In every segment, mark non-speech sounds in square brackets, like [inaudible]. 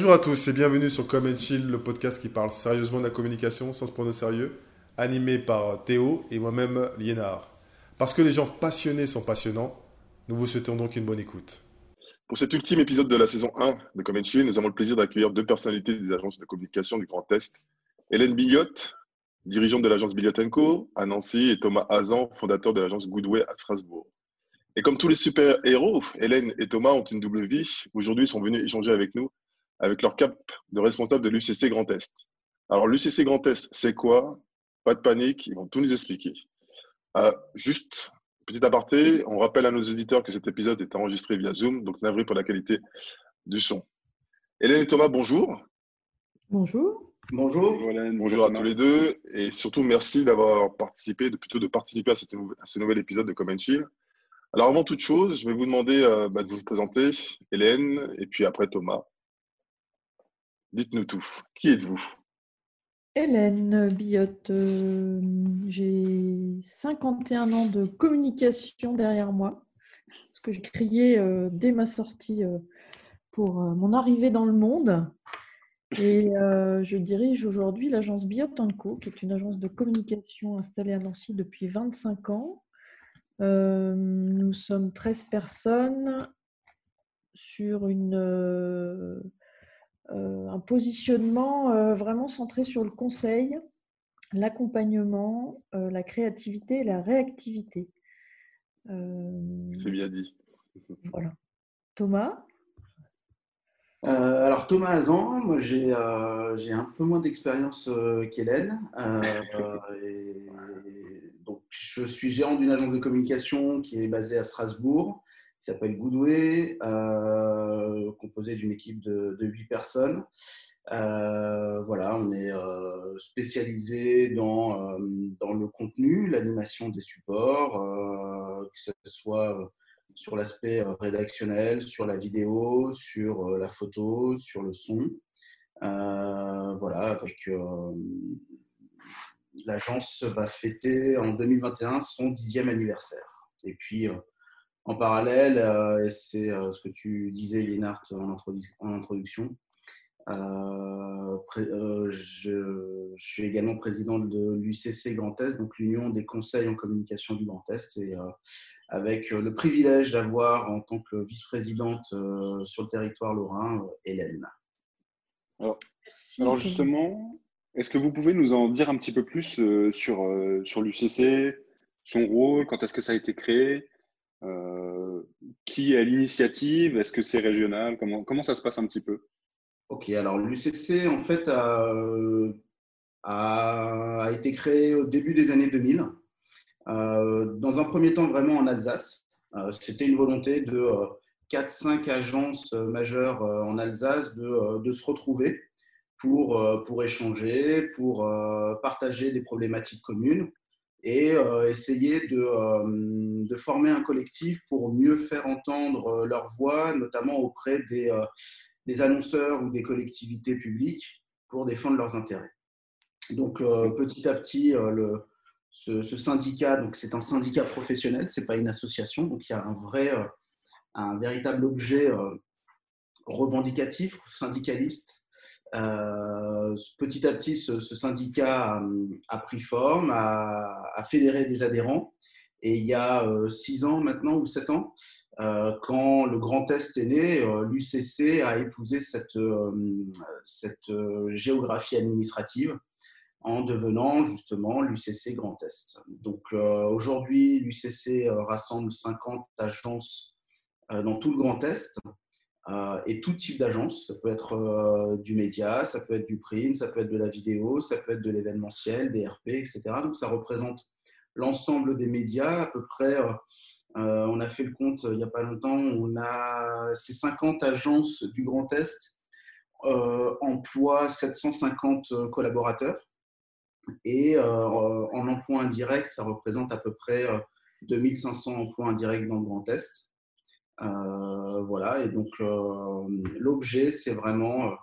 Bonjour à tous et bienvenue sur Come and Chill, le podcast qui parle sérieusement de la communication sans se prendre au sérieux, animé par Théo et moi-même Liénard. Parce que les gens passionnés sont passionnants, nous vous souhaitons donc une bonne écoute. Pour cet ultime épisode de la saison 1 de Come and Chill, nous avons le plaisir d'accueillir deux personnalités des agences de communication du Grand Est. Hélène Billotte, dirigeante de l'agence Billiot Co à Nancy, et Thomas Hazan, fondateur de l'agence Goodway à Strasbourg. Et comme tous les super-héros, Hélène et Thomas ont une double vie. Aujourd'hui, ils sont venus échanger avec nous avec leur cap de responsable de l'UCC Grand Est. Alors, l'UCC Grand Est, c'est quoi? Pas de panique, ils vont tout nous expliquer. Euh, juste, petit aparté, on rappelle à nos auditeurs que cet épisode est enregistré via Zoom, donc navré pour la qualité du son. Hélène et Thomas, bonjour. Bonjour. Bonjour. Bonjour, à tous les deux. Et surtout, merci d'avoir participé, de, plutôt de participer à, ce nouvel épisode de Common Chill. Alors, avant toute chose, je vais vous demander euh, bah, de vous présenter, Hélène, et puis après Thomas. Dites-nous tout. Qui êtes-vous? Hélène Billotte, euh, j'ai 51 ans de communication derrière moi, ce que j'ai crié euh, dès ma sortie euh, pour mon arrivée dans le monde. Et je dirige aujourd'hui l'agence Billotte Co, qui est une agence de communication installée à Nancy depuis 25 ans. nous sommes 13 personnes sur une euh, un positionnement euh, vraiment centré sur le conseil, l'accompagnement, euh, la créativité et la réactivité. C'est bien dit. Voilà. Thomas? Alors Thomas Azan, moi j'ai un peu moins d'expérience qu'Hélène. donc je suis gérant d'une agence de communication qui est basée à Strasbourg qui s'appelle Goodway, euh, composé d'une équipe de, huit personnes. Euh, voilà, on est euh, spécialisé dans, dans le contenu, l'animation des supports, que ce soit sur l'aspect rédactionnel, sur la vidéo, sur la photo, sur le son. voilà, avec l'agence va fêter en 2021 son dixième anniversaire. Et puis, en parallèle, euh, et c'est euh, ce que tu disais, Lénart, en, introduction, euh, je, suis également président de l'UCC Grand Est, donc l'Union des conseils en communication du Grand Est, et avec le privilège d'avoir en tant que vice-présidente sur le territoire lorrain, Hélène. Alors, justement, est-ce que vous pouvez nous en dire un petit peu plus sur, sur l'UCC, son rôle, quand est-ce que ça a été créé? Euh, qui a l'initiative? Est-ce que c'est régional? Comment, ça se passe un petit peu? Ok, alors l'UCC en fait a, été créé au début des années 2000. Euh, dans un premier temps vraiment en Alsace. Euh, c'était une volonté de 4-5 agences majeures en Alsace de, se retrouver pour échanger, pour partager des problématiques communes et euh, essayer de, euh, de, former un collectif pour mieux faire entendre euh, leur voix, notamment auprès des, des annonceurs ou des collectivités publiques pour défendre leurs intérêts. Donc petit à petit, le, ce, syndicat, donc c'est un syndicat professionnel, c'est pas une association, donc il y a un vrai, un véritable objet revendicatif, syndicaliste, euh, petit à petit, ce, syndicat a, pris forme, a, fédéré des adhérents. Et il y a euh, six ans maintenant ou sept ans, euh, quand le Grand Est est né, l'UCC a épousé cette, cette géographie administrative en devenant justement l'UCC Grand Est. Donc aujourd'hui, l'UCC rassemble 50 agences dans tout le Grand Est euh, et tout type d'agence. Ça peut être euh, du média, ça peut être du print, ça peut être de la vidéo, ça peut être de l'événementiel, des RP, etc. Donc ça représente l'ensemble des médias. À peu près, euh, on a fait le compte il n'y a pas longtemps, on a ces 50 agences du Grand Est emploient 750 collaborateurs. Et en emploi indirect, ça représente à peu près 2500 emplois indirects dans le Grand Est. Euh, voilà, et donc euh, l'objet, c'est vraiment euh,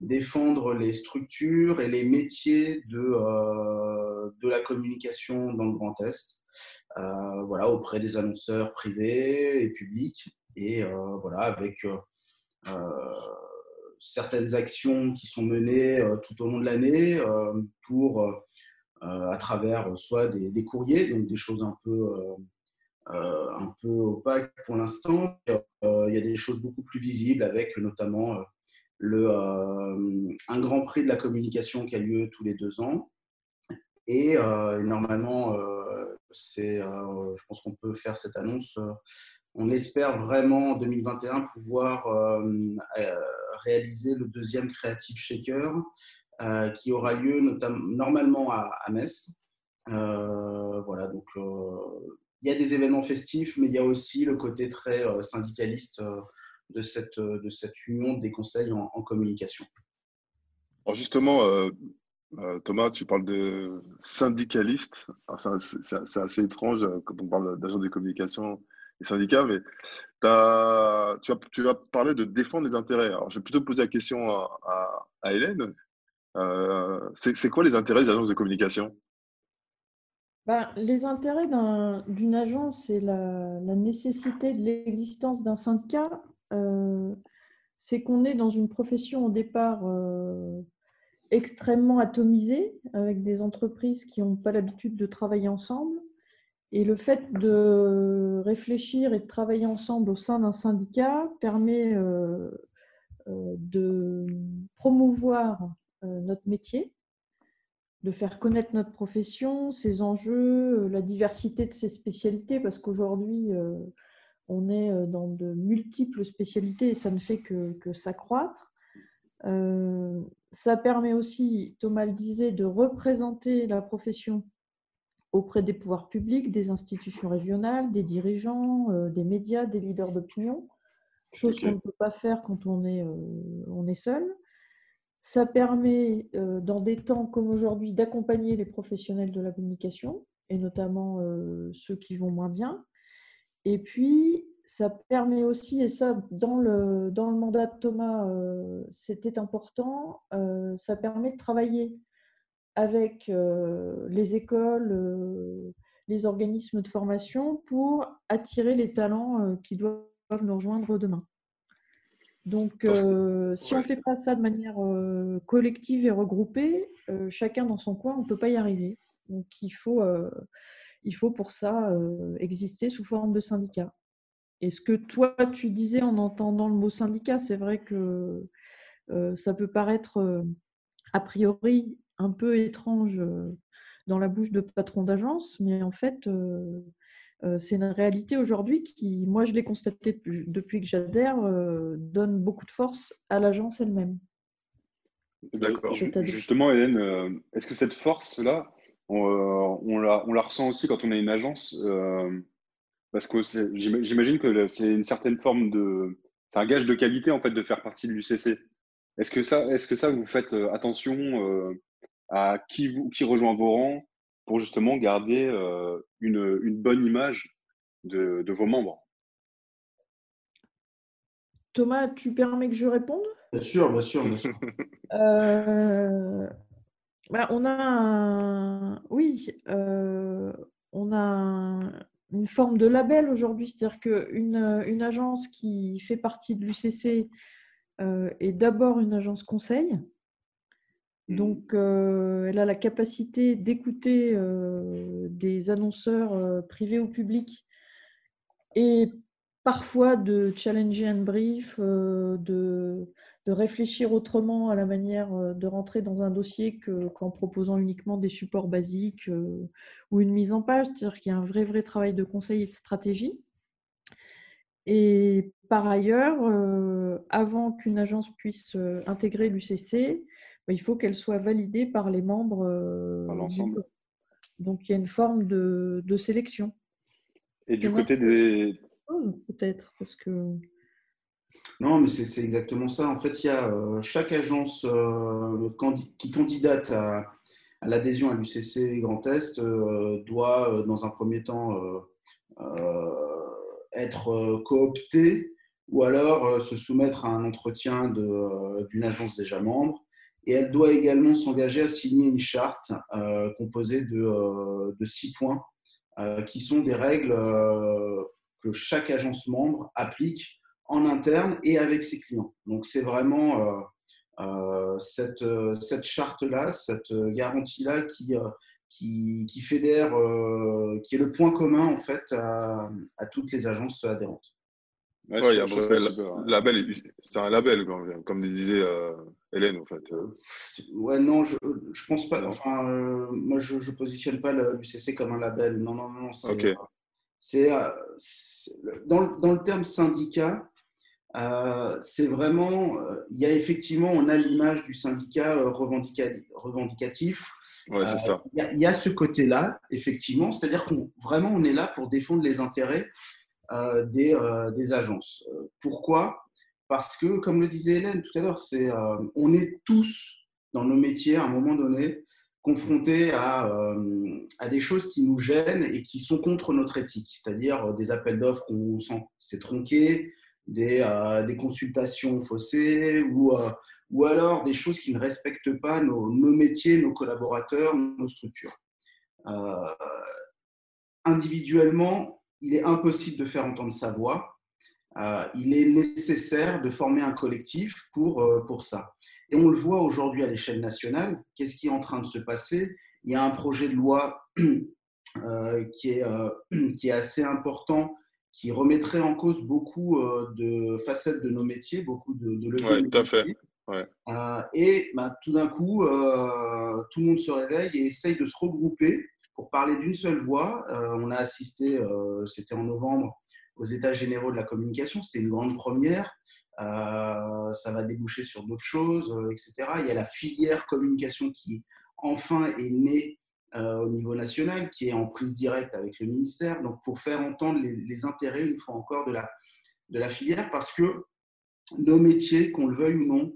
défendre les structures et les métiers de, la communication dans le Grand Est, voilà, auprès des annonceurs privés et publics, et voilà, avec certaines actions qui sont menées tout au long de l'année pour, à travers soit des, courriers, donc des choses un peu, un peu opaques pour l'instant. il y a des choses beaucoup plus visibles avec notamment le, un grand prix de la communication qui a lieu tous les deux ans. Et normalement, c'est, je pense qu'on peut faire cette annonce on espère vraiment en 2021 pouvoir euh, euh, réaliser le deuxième Creative Shaker euh, qui aura lieu normalement à, Metz. voilà, donc il y a des événements festifs, mais il y a aussi le côté très syndicaliste de, cette, de cette union des conseils en, communication. Alors justement, Thomas, tu parles de syndicaliste. C'est assez étrange quand on parle d'agent de communication les syndicats, mais tu, as, parlé de défendre les intérêts. Alors, je vais plutôt poser la question à, à, Hélène. Euh, c'est quoi les intérêts des agences de communication? Ben, Les intérêts d'une agence, c'est la, nécessité de l'existence d'un syndicat. Euh, c'est qu'on est dans une profession au départ euh, extrêmement atomisée, avec des entreprises qui n'ont pas l'habitude de travailler ensemble. Et le fait de réfléchir et de travailler ensemble au sein d'un syndicat permet euh, de promouvoir notre métier, de faire connaître notre profession, ses enjeux, la diversité de ses spécialités, parce qu'aujourd'hui, on est dans de multiples spécialités et ça ne fait que, que s'accroître. ça permet aussi, Thomas le disait, de représenter la profession auprès des pouvoirs publics, des institutions régionales, des dirigeants, euh, des médias, des leaders d'opinion, chose qu'on ne peut pas faire quand on est, euh, on est seul. Ça permet, euh, dans des temps comme aujourd'hui, d'accompagner les professionnels de la communication, et notamment ceux qui vont moins bien. Et puis, ça permet aussi, et ça, dans le, mandat de Thomas, c'était important, ça permet de travailler avec euh, les écoles, euh, les organismes de formation pour attirer les talents euh, qui doivent nous rejoindre demain. Donc, si on ne fait pas ça de manière collective et regroupée, chacun dans son coin, on ne peut pas y arriver. Donc, il faut, il faut pour ça exister sous forme de syndicat. Et ce que toi, tu disais en entendant le mot syndicat, c'est vrai que ça peut paraître a priori un peu étrange dans la bouche de patron d'agence, mais en fait, c'est une réalité aujourd'hui qui, moi je l'ai constaté depuis que j'adhère, donne beaucoup de force à l'agence elle-même. D'accord. Justement, Hélène, est-ce que cette force-là, on, la, on, la, ressent aussi quand on a une agence Parce que j'imagine que c'est une certaine forme de. C'est un gage de qualité en fait de faire partie de l'UCC. Est-ce que ça, est-ce que ça vous faites attention à qui, vous, qui rejoint vos rangs pour justement garder euh, une, une, bonne image de, de, vos membres. Thomas, tu permets que je réponde? Bien sûr, bien sûr, bien sûr. euh, bah, on a un, oui, euh, on a une forme de label aujourd'hui, c'est-à-dire qu'une une agence qui fait partie de l'UCC euh, est d'abord une agence conseil. Donc, euh, elle a la capacité d'écouter euh, des annonceurs euh, privés ou publics et parfois de challenger un brief, de, réfléchir autrement à la manière de rentrer dans un dossier qu'en proposant uniquement des supports basiques ou une mise en page. C'est-à-dire qu'il y a un vrai, vrai travail de conseil et de stratégie. Et par ailleurs, avant qu'une agence puisse intégrer l'UCC, il faut qu'elle soit validée par les membres. Euh, l'ensemble. Donc il y a une forme de, sélection. Et du côté des. Peut-être, parce que. Non, mais c'est exactement ça. En fait, il y a euh, chaque agence euh, qui candidate à, l'adhésion à l'UCC Grand Est doit, dans un premier temps, être cooptée ou alors se soumettre à un entretien d'une agence déjà membre et elle doit également s'engager à signer une charte euh, composée de, euh, de, six points euh, qui sont des règles que chaque agence membre applique en interne et avec ses clients. Donc c'est vraiment cette, cette charte-là, cette garantie-là qui, qui, qui, fédère, qui est le point commun en fait à, à toutes les agences adhérentes. Ouais, il y a un label, c'est un label, comme, disait euh, Hélène, en fait. Ouais, non, je, je pense pas. Enfin, euh, moi, je ne positionne pas l'UCC comme un label. Non, non, non. C'est, euh, dans, dans, le terme syndicat, c'est vraiment. Il y a effectivement, on a l'image du syndicat revendicatif. Ouais, c'est ça. Il y, a ce côté-là, effectivement. C'est-à-dire qu'on vraiment, on est là pour défendre les intérêts euh, des, euh, des, agences. Euh, pourquoi? Parce que, comme le disait Hélène tout à l'heure, c'est, on est tous dans nos métiers à un moment donné confrontés à, à, des choses qui nous gênent et qui sont contre notre éthique, c'est-à-dire des appels d'offres qu'on sent c'est tronqué, des, des, consultations faussées ou, ou alors des choses qui ne respectent pas nos, nos métiers, nos collaborateurs, nos structures. individuellement, il est impossible de faire entendre sa voix. Euh, il est nécessaire de former un collectif pour, euh, pour ça. Et on le voit aujourd'hui à l'échelle nationale. Qu'est-ce qui est en train de se passer? Il y a un projet de loi [clears throat] euh, qui, est, [clears throat] qui est assez important, qui remettrait en cause beaucoup de facettes de nos métiers, beaucoup de, de Oui, tout à fait. et bah, tout d'un coup, tout le monde se réveille et essaye de se regrouper pour parler d'une seule voix. Euh, on a assisté, c'était en novembre, aux États généraux de la communication. C'était une grande première. Euh, ça va déboucher sur d'autres choses, etc. Il y a la filière communication qui enfin est née au niveau national, qui est en prise directe avec le ministère. Donc, pour faire entendre les, intérêts, une fois encore, de la, de la filière, parce que nos métiers, qu'on le veuille ou non,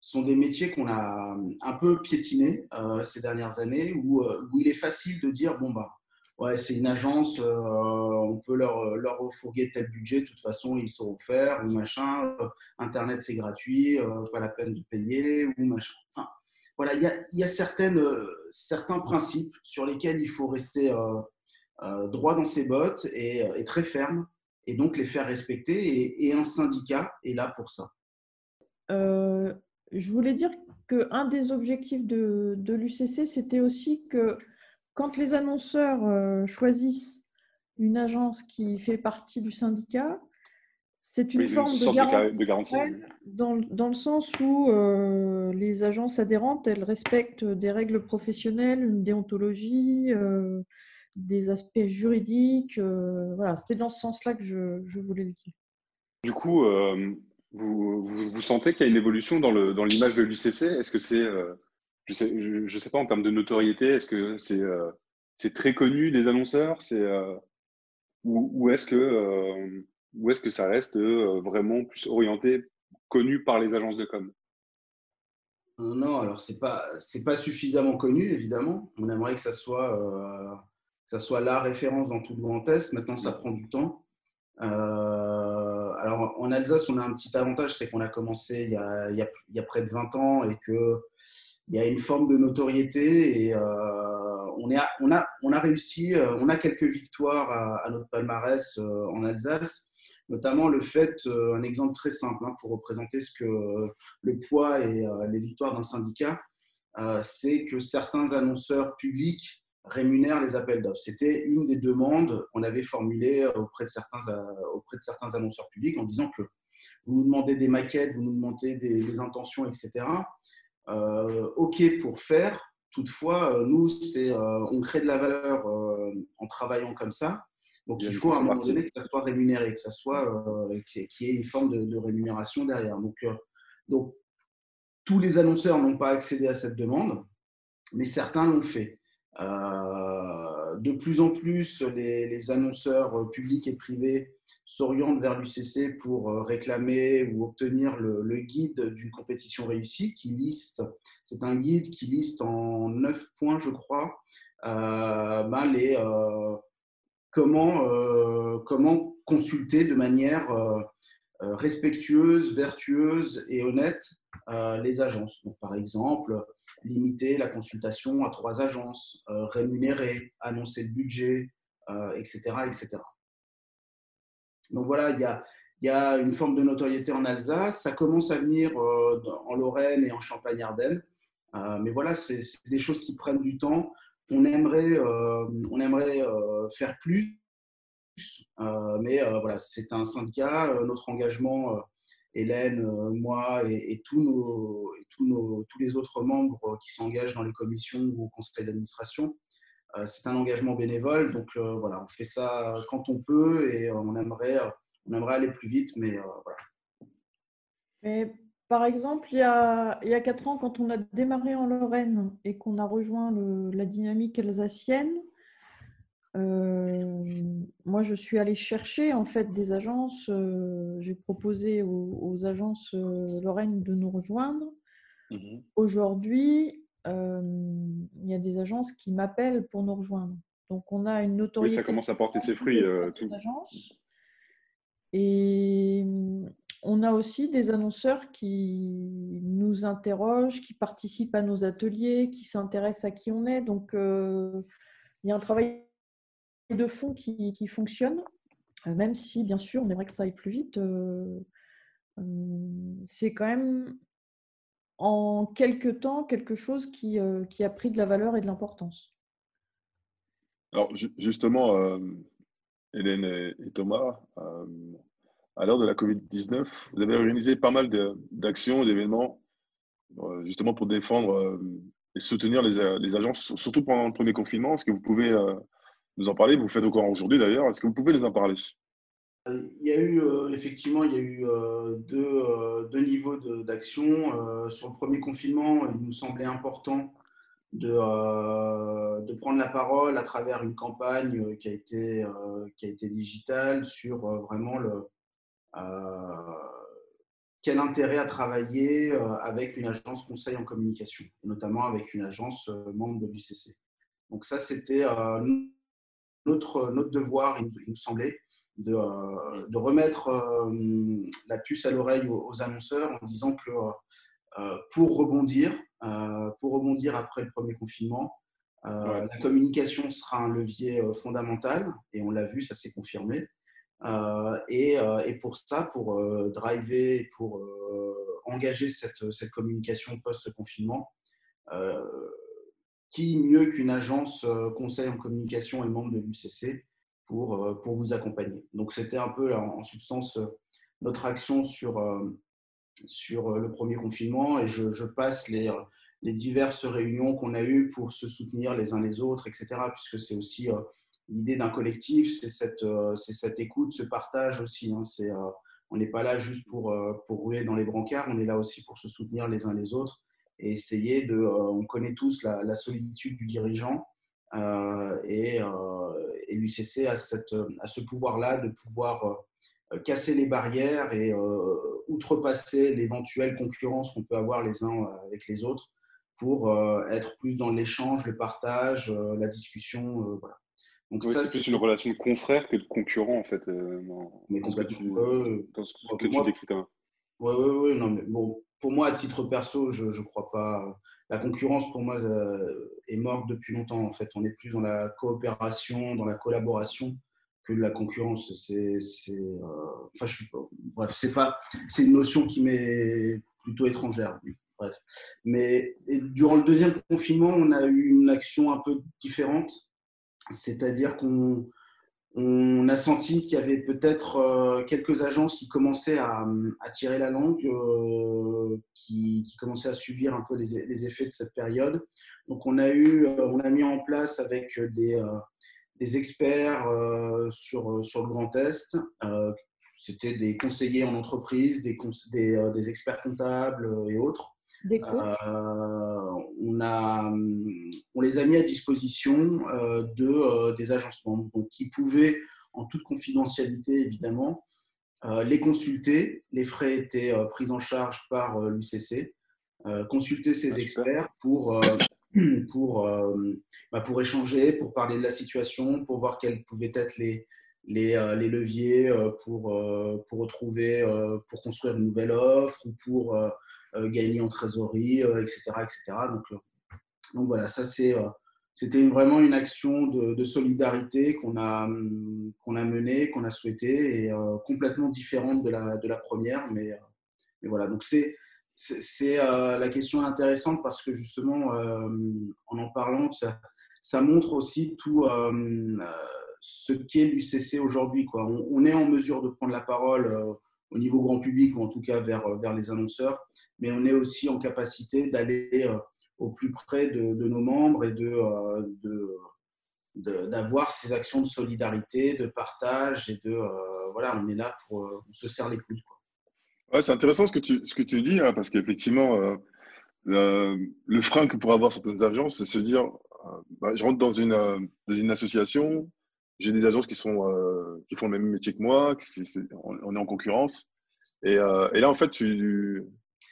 sont des métiers qu'on a un peu piétinés euh, ces dernières années, où, euh, où, il est facile de dire bon bah c'est une agence, euh, on peut leur, leur refourguer tel budget, de toute façon ils sauront faire ou machin, internet c'est gratuit, pas la peine de payer ou machin. Enfin, voilà, il y a, certaines, certains principes sur lesquels il faut rester droit dans ses bottes et, très ferme, et donc les faire respecter. Et, un syndicat est là pour ça. Euh, je voulais dire qu'un des objectifs de, l'UCC, c'était aussi que quand les annonceurs euh, choisissent une agence qui fait partie du syndicat, c'est une forme de, garantie, dans, le sens où euh, les agences adhérentes, elles respectent des règles professionnelles, une déontologie, euh, des aspects juridiques. voilà, c'était dans ce sens-là que je, je, voulais le dire. Du coup, vous, vous, sentez qu'il y a une évolution dans l'image dans de l'UCC Est-ce que c'est, euh, je sais, sais, pas, en termes de notoriété, est-ce que c'est euh, très connu des annonceurs? Euh, Ou, est-ce que, ou est que ça reste vraiment plus orienté, connu par les agences de com? Non, alors c'est pas, pas suffisamment connu, évidemment. On aimerait que ça soit, que ça soit la référence dans tout le Grand Est. Maintenant, ça prend du temps. Euh, alors en Alsace, on a un petit avantage, c'est qu'on a commencé il y a, il, y a, près de 20 ans et qu'il y a une forme de notoriété et euh, on, a, réussi, euh, on a quelques victoires à, notre palmarès en Alsace, notamment le fait, un exemple très simple hein, pour représenter ce que le poids et les victoires d'un syndicat, c'est que certains annonceurs publics rémunère les appels d'offres. C'était une des demandes qu'on avait formulées auprès de, certains, euh, auprès de certains annonceurs publics en disant que vous nous demandez des maquettes, vous nous demandez des, intentions, etc. Euh, OK pour faire. Toutefois, euh, nous, c'est, on crée de la valeur en travaillant comme ça. Donc, il faut à un moment donné que ça soit rémunéré, que ça soit qu'il y ait une forme de, de rémunération derrière. Donc, donc, tous les annonceurs n'ont pas accédé à cette demande, mais certains l'ont fait. Euh, de plus en plus, les, annonceurs publics et privés s'orientent vers l'UCC pour euh, réclamer ou obtenir le, guide d'une compétition réussie qui liste, c'est un guide qui liste en neuf points, je crois, euh, ben comment, consulter de manière respectueuse, vertueuse et honnête les agences. Par exemple, limiter la consultation à trois agences, euh, rémunérer, annoncer le budget, etc., euh, etc. Donc voilà, il y a, une forme de notoriété en Alsace. Ça commence à venir en Lorraine et en Champagne-Ardenne. mais voilà, c'est des choses qui prennent du temps. On aimerait, on aimerait faire plus, mais voilà, c'est un syndicat. notre engagement Hélène, euh, moi et, tous, tous, les autres membres qui s'engagent dans les commissions ou au conseil d'administration. Euh, c'est un engagement bénévole, donc euh, voilà, on fait ça quand on peut et on aimerait, aller plus vite, mais voilà. Mais, par exemple, il y, a, quatre ans, quand on a démarré en Lorraine et qu'on a rejoint la dynamique alsacienne, euh, moi, je suis allée chercher en fait des agences. Euh, j'ai proposé aux, agences euh, Lorraine de nous rejoindre. Mhm. Aujourd'hui, il y a des agences qui m'appellent pour nous rejoindre. Donc, on a une notoriété. Oui, ça commence à porter ses fruits. Tout. Et on a aussi des annonceurs qui nous interrogent, qui participent à nos ateliers, qui s'intéressent à qui on est. Donc, il y a un travail de fond qui, qui fonctionne, euh, même si bien sûr on aimerait que ça aille plus vite. Euh, euh, c'est quand même en quelques temps quelque chose qui, qui, a pris de la valeur et de l'importance. Alors justement, Hélène et, Thomas, à l'heure de la Covid-19, vous avez organisé pas mal d'actions, d'événements, justement pour défendre et soutenir les, les, agences, surtout pendant le premier confinement. Est-ce que vous pouvez en parler. Vous faites encore aujourd'hui d'ailleurs. Est-ce que vous pouvez nous en parler? Il y a eu euh, effectivement il y a eu euh, deux, deux, niveaux d'action. Euh, sur le premier confinement, il nous semblait important de, de, prendre la parole à travers une campagne qui a été, qui a été digitale sur vraiment le, quel intérêt à travailler avec une agence conseil en communication, notamment avec une agence membre de l'UCC. Donc ça, c'était notre, notre devoir, il, nous semblait, de, euh, de remettre euh, la puce à l'oreille aux, annonceurs en disant que euh, pour rebondir, pour rebondir après le premier confinement, la communication sera un levier fondamental et on l'a vu, ça s'est confirmé. et, et, pour ça, pour driver, pour engager cette, cette communication post-confinement, qui mieux qu'une agence euh, conseil en communication et membre de l'UCC pour, euh, pour vous accompagner? Donc c'était un peu en substance euh, notre action sur, sur le premier confinement et je, passe les, les, diverses réunions qu'on a eues pour se soutenir les uns les autres, etc. Puisque c'est aussi l'idée d'un collectif, c'est cette, c'est cette écoute, ce partage aussi. Hein. on n'est pas là juste pour, pour rouler dans les brancards, on est là aussi pour se soutenir les uns les autres et essayer de. Euh, on connaît tous la, solitude du dirigeant euh, et, euh, et l'UCC a, cette, a ce pouvoir-là de pouvoir casser les barrières et outrepasser l'éventuelle concurrence qu'on peut avoir les uns avec les autres pour être plus dans l'échange, le partage, la discussion. voilà. Donc ça, c'est plus une relation de confrère que de concurrent en fait. mais complètement. Dans ce que, tu décris Oui, oui, oui. Non, mais bon, pour moi, à titre perso, je ne crois pas. La concurrence, pour moi, euh, est morte depuis longtemps. En fait, on est plus dans la coopération, dans la collaboration que la concurrence. C'est, euh, Bref, c'est pas. C'est une notion qui m'est plutôt étrangère. Bref. Mais durant le deuxième confinement, on a eu une action un peu différente. C'est-à-dire qu'on on a senti qu'il y avait peut-être euh, quelques agences qui commençaient à, tirer la langue, euh, qui, commençaient à subir un peu les, effets de cette période. Donc on a, eu, euh, on a mis en place avec des, experts sur, sur le Grand Est. C'était des conseillers en entreprise, des experts comptables et autres. Euh, on, a, on les a mis à disposition euh, de, euh, des agencements donc, qui pouvaient, en toute confidentialité évidemment, les consulter. Les frais étaient pris en charge par l'UCC. consulter ces ah, experts pour, [clears throat] pour, bah, pour échanger, pour parler de la situation, pour voir quels pouvaient être les, les, les leviers pour, pour retrouver, pour construire une nouvelle offre ou pour euh, gagner en trésorerie, etc., etc. Donc, euh, donc voilà, ça c'est c'était vraiment une action de, solidarité qu'on a, qu'on a menée, qu'on a souhaitée, et complètement différente de la, de la première. Mais, mais voilà, donc c'est, c'est, la question intéressante parce que justement, en en parlant, ça, ça montre aussi tout ce qu'est l'UCC aujourd'hui. Quoi. On, est en mesure de prendre la parole au niveau grand public ou en tout cas vers, vers les annonceurs, mais on est aussi en capacité d'aller au plus près de, nos membres et de, de, d'avoir ces actions de solidarité, de partage et de voilà, on est là pour on se serre les coudes. Ouais, c'est intéressant ce que tu, ce que tu dis, hein, parce qu'effectivement, le frein que pour avoir certaines agences, c'est se dire bah, je rentre dans une, dans une association, j'ai des agences qui, sont, euh, qui font le même métier que moi, on, est en concurrence. Et, euh, et, là, en fait, tu,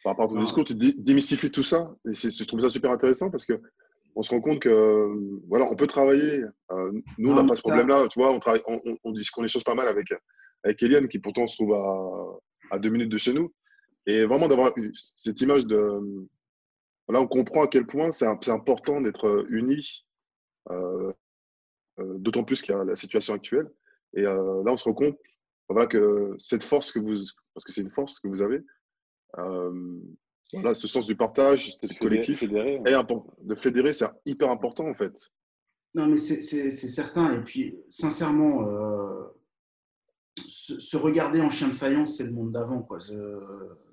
par rapport à ton ah. discours, tu démystifies tout ça. Et je trouve ça super intéressant parce que on se rend compte que voilà, on peut travailler. Euh, nous, on n'a pas ce problème-là. Tu vois, on, travaille, on, on, dit qu'on échange pas mal avec, avec Eliane, qui pourtant se trouve à, à deux minutes de chez nous. Et vraiment d'avoir cette image de. Là, on comprend à quel point c'est important d'être unis euh, euh, d'autant plus qu'il y a la situation actuelle. Et euh, là, on se rend compte voilà, que cette force que vous, parce que c'est une force que vous avez, euh, voilà, ce sens du partage, ce collectif, fédérer, de fédérer, c'est hyper important en fait. Non, mais c'est certain. Et puis, sincèrement, se, regarder en chien de faïence, c'est le monde d'avant.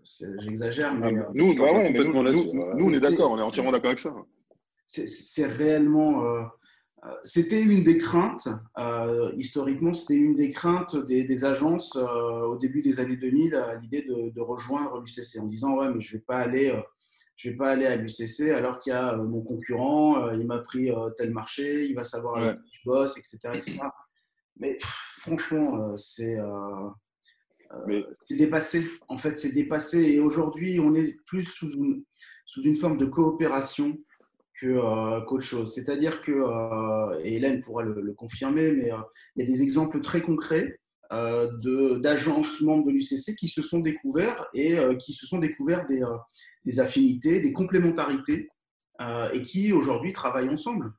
J'exagère, mais. nous, nous, on est d'accord, on est entièrement d'accord avec ça. C'est réellement. Euh, c'était une des craintes, euh, historiquement, c'était une des craintes des, agences euh, au début des années 2000 à l'idée de, rejoindre l'UCC en disant Ouais, mais je ne vais pas aller. je vais pas aller à l'UCC alors qu'il y a mon concurrent, il m'a pris tel marché, il va savoir qui je bosse, etc. Mais franchement, c'est dépassé. En fait, c'est dépassé. Et aujourd'hui, on est plus sous sous une forme de coopération euh, qu'autre chose. C'est-à-dire que, euh, et Hélène pourra le, confirmer, mais euh, il y a des exemples très concrets d'agences membres de l'UCC qui se sont découverts et qui se sont découverts des, des affinités, des complémentarités et qui aujourd'hui travaillent ensemble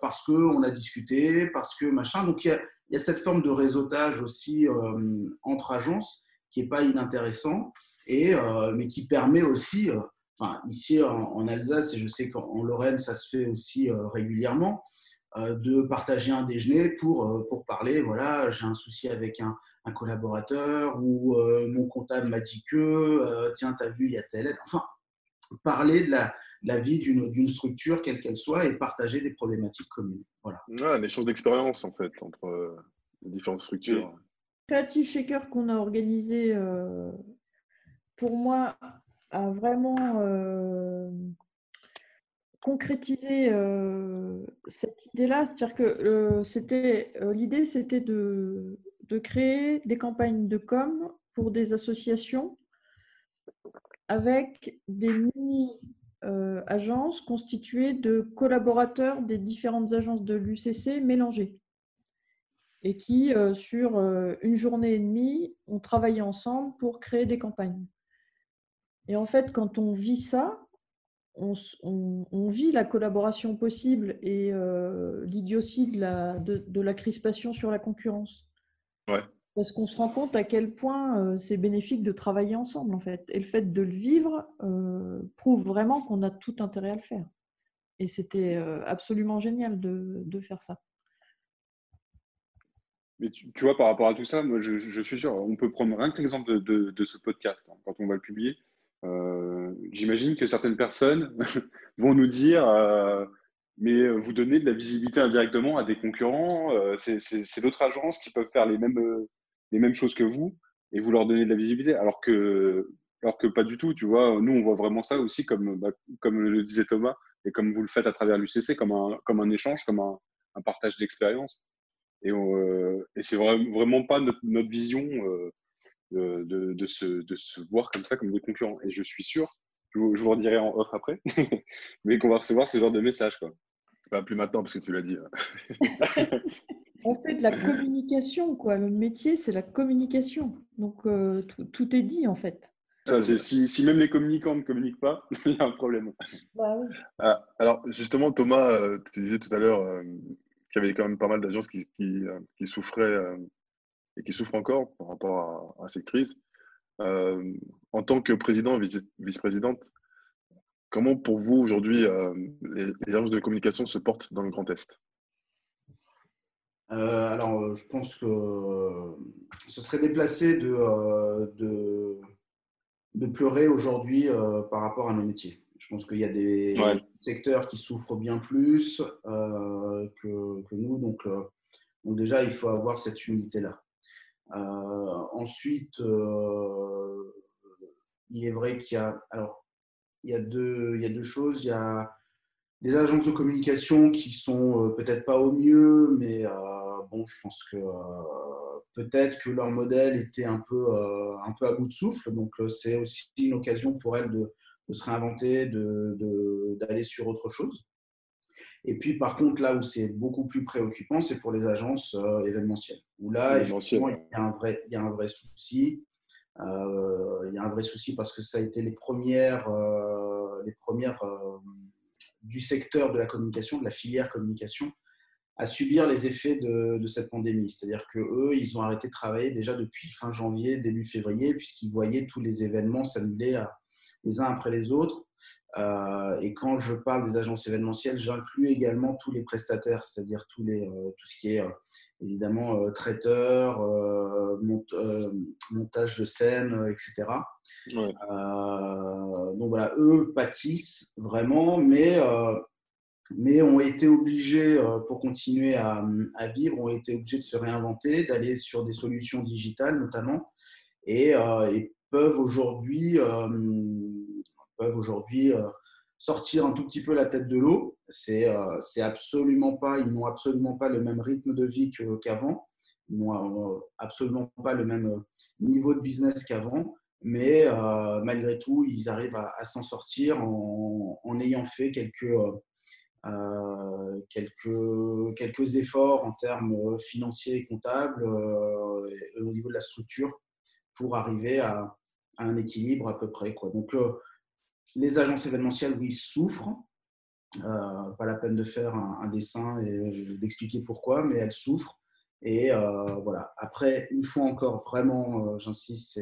parce qu'on a discuté, parce que machin. Donc il y, a, il y a cette forme de réseautage aussi entre agences qui n'est pas inintéressant, et, mais qui permet aussi ici en, Alsace, et je sais qu'en Lorraine, ça se fait aussi euh, régulièrement, euh, de partager un déjeuner pour, euh, pour parler, voilà, j'ai un souci avec un, collaborateur, ou mon comptable m'a dit que, tiens, tu as vu, il y a telle Enfin, parler de la, la vie d'une structure, quelle qu'elle soit, et partager des problématiques communes. Voilà. Ouais, un échange d'expérience, en fait, entre les différentes structures. Creative Shaker qu'on a organisé, pour moi, a vraiment euh, concrétisé euh, cette idée-là. C'est-à-dire que euh, l'idée, c'était de, de, créer des campagnes de com pour des associations avec des mini-agences constituées de collaborateurs des différentes agences de l'UCC mélangées et qui, sur une journée et demie, ont travaillé ensemble pour créer des campagnes. Et en fait, quand on vit ça, on, vit la collaboration possible et euh, l'idiotie de la, de, la, crispation sur la concurrence. Parce qu'on se rend compte à quel point euh, c'est bénéfique de travailler ensemble, en fait. Et le fait de le vivre euh, prouve vraiment qu'on a tout intérêt à le faire. Et c'était absolument génial de, faire ça. Mais tu, vois, par rapport à tout ça, moi, je, suis sûr, on peut prendre un exemple de, ce podcast hein, quand on va le publier. Euh, j'imagine que certaines personnes [laughs] vont nous dire euh, mais vous donnez de la visibilité indirectement à des concurrents, euh, c'est d'autres agences qui peuvent faire les mêmes, les mêmes choses que vous et vous leur donnez de la visibilité, alors que, alors que pas du tout, tu vois. Nous, on voit vraiment ça aussi, comme, bah, comme le disait Thomas, et comme vous le faites à travers l'UCC, comme un, comme un échange, comme un, un partage d'expérience. Et, et c'est vraiment pas notre, notre vision de, de, se, de, se, voir comme ça, comme des concurrents. Et je suis sûr, je vous, je vous redirai en off après, [laughs] mais qu'on va recevoir ce genre de message. Quoi. Pas plus maintenant parce que tu l'as dit. [laughs] On fait de la communication, quoi. Le métier, c'est la communication. Donc, euh, tout, tout, est dit, en fait. Ça, c'est si, si même les communicants ne communiquent pas, [laughs] il y a un problème. Bah oui. Ah, alors, justement, Thomas, euh, tu disais tout à l'heure euh, qu'il y avait quand même pas mal d'agences qui, qui, euh, qui souffraient euh, et qui souffrent encore par rapport à, à cette crise. Euh, en tant que président, vice- vice-présidente, comment pour vous aujourd'hui euh, les, les agences de communication se portent dans le Grand Est? Euh, alors, je pense que ce serait déplacé de, de, de pleurer aujourd'hui par rapport à nos métiers. Je pense qu'il y a des Ouais. secteurs qui souffrent bien plus que, que nous. Donc, donc, déjà, il faut avoir cette humilité-là. Euh, ensuite, euh, il est vrai qu'il y a, alors, il y a deux, il y a deux choses. Il y a des agences de communication qui sont euh, peut-être pas au mieux, mais bon, je pense que peut-être que leur modèle était un peu, un peu à bout de souffle. Donc, c'est aussi une occasion pour elles de, de se réinventer, de- de- d'aller sur autre chose. Et puis, par contre, là où c'est beaucoup plus préoccupant, c'est pour les agences euh, événementielles. Où là, effectivement, il y a un vrai, il y a un vrai souci. Euh, il y a un vrai souci parce que ça a été les premières, euh, les premières du secteur de la communication, de la filière communication, à subir les effets de, de cette pandémie. C'est-à-dire que eux, ils ont arrêté de travailler déjà depuis fin janvier, début février, puisqu'ils voyaient tous les événements s'annuler les uns après les autres. Euh, et quand je parle des agences événementielles, j'inclus également tous les prestataires, c'est-à-dire tous les, euh, tout ce qui est euh, évidemment traiteur, mont- montage de scène, etc. Ouais. Donc voilà, eux pâtissent vraiment, mais, mais ont été obligés, pour continuer à, à vivre, ont été obligés de se réinventer, d'aller sur des solutions digitales notamment, et, euh, et peuvent aujourd'hui euh, peuvent aujourd'hui euh, sortir un tout petit peu la tête de l'eau. C'est euh, c'est absolument pas, ils n'ont absolument pas le même rythme de vie qu'avant. Ils n'ont euh, absolument pas le même niveau de business qu'avant. Mais malgré tout, ils arrivent à, s'en sortir en, en ayant fait quelques, quelques, quelques efforts en termes financiers et comptables au niveau de la structure pour arriver à, un équilibre à peu près. Quoi. Donc, les agences événementielles, oui, souffrent. Euh, pas la peine de faire un, dessin et d'expliquer pourquoi, mais elles souffrent. Et euh, voilà. Après, une fois encore, vraiment, euh, j'insiste,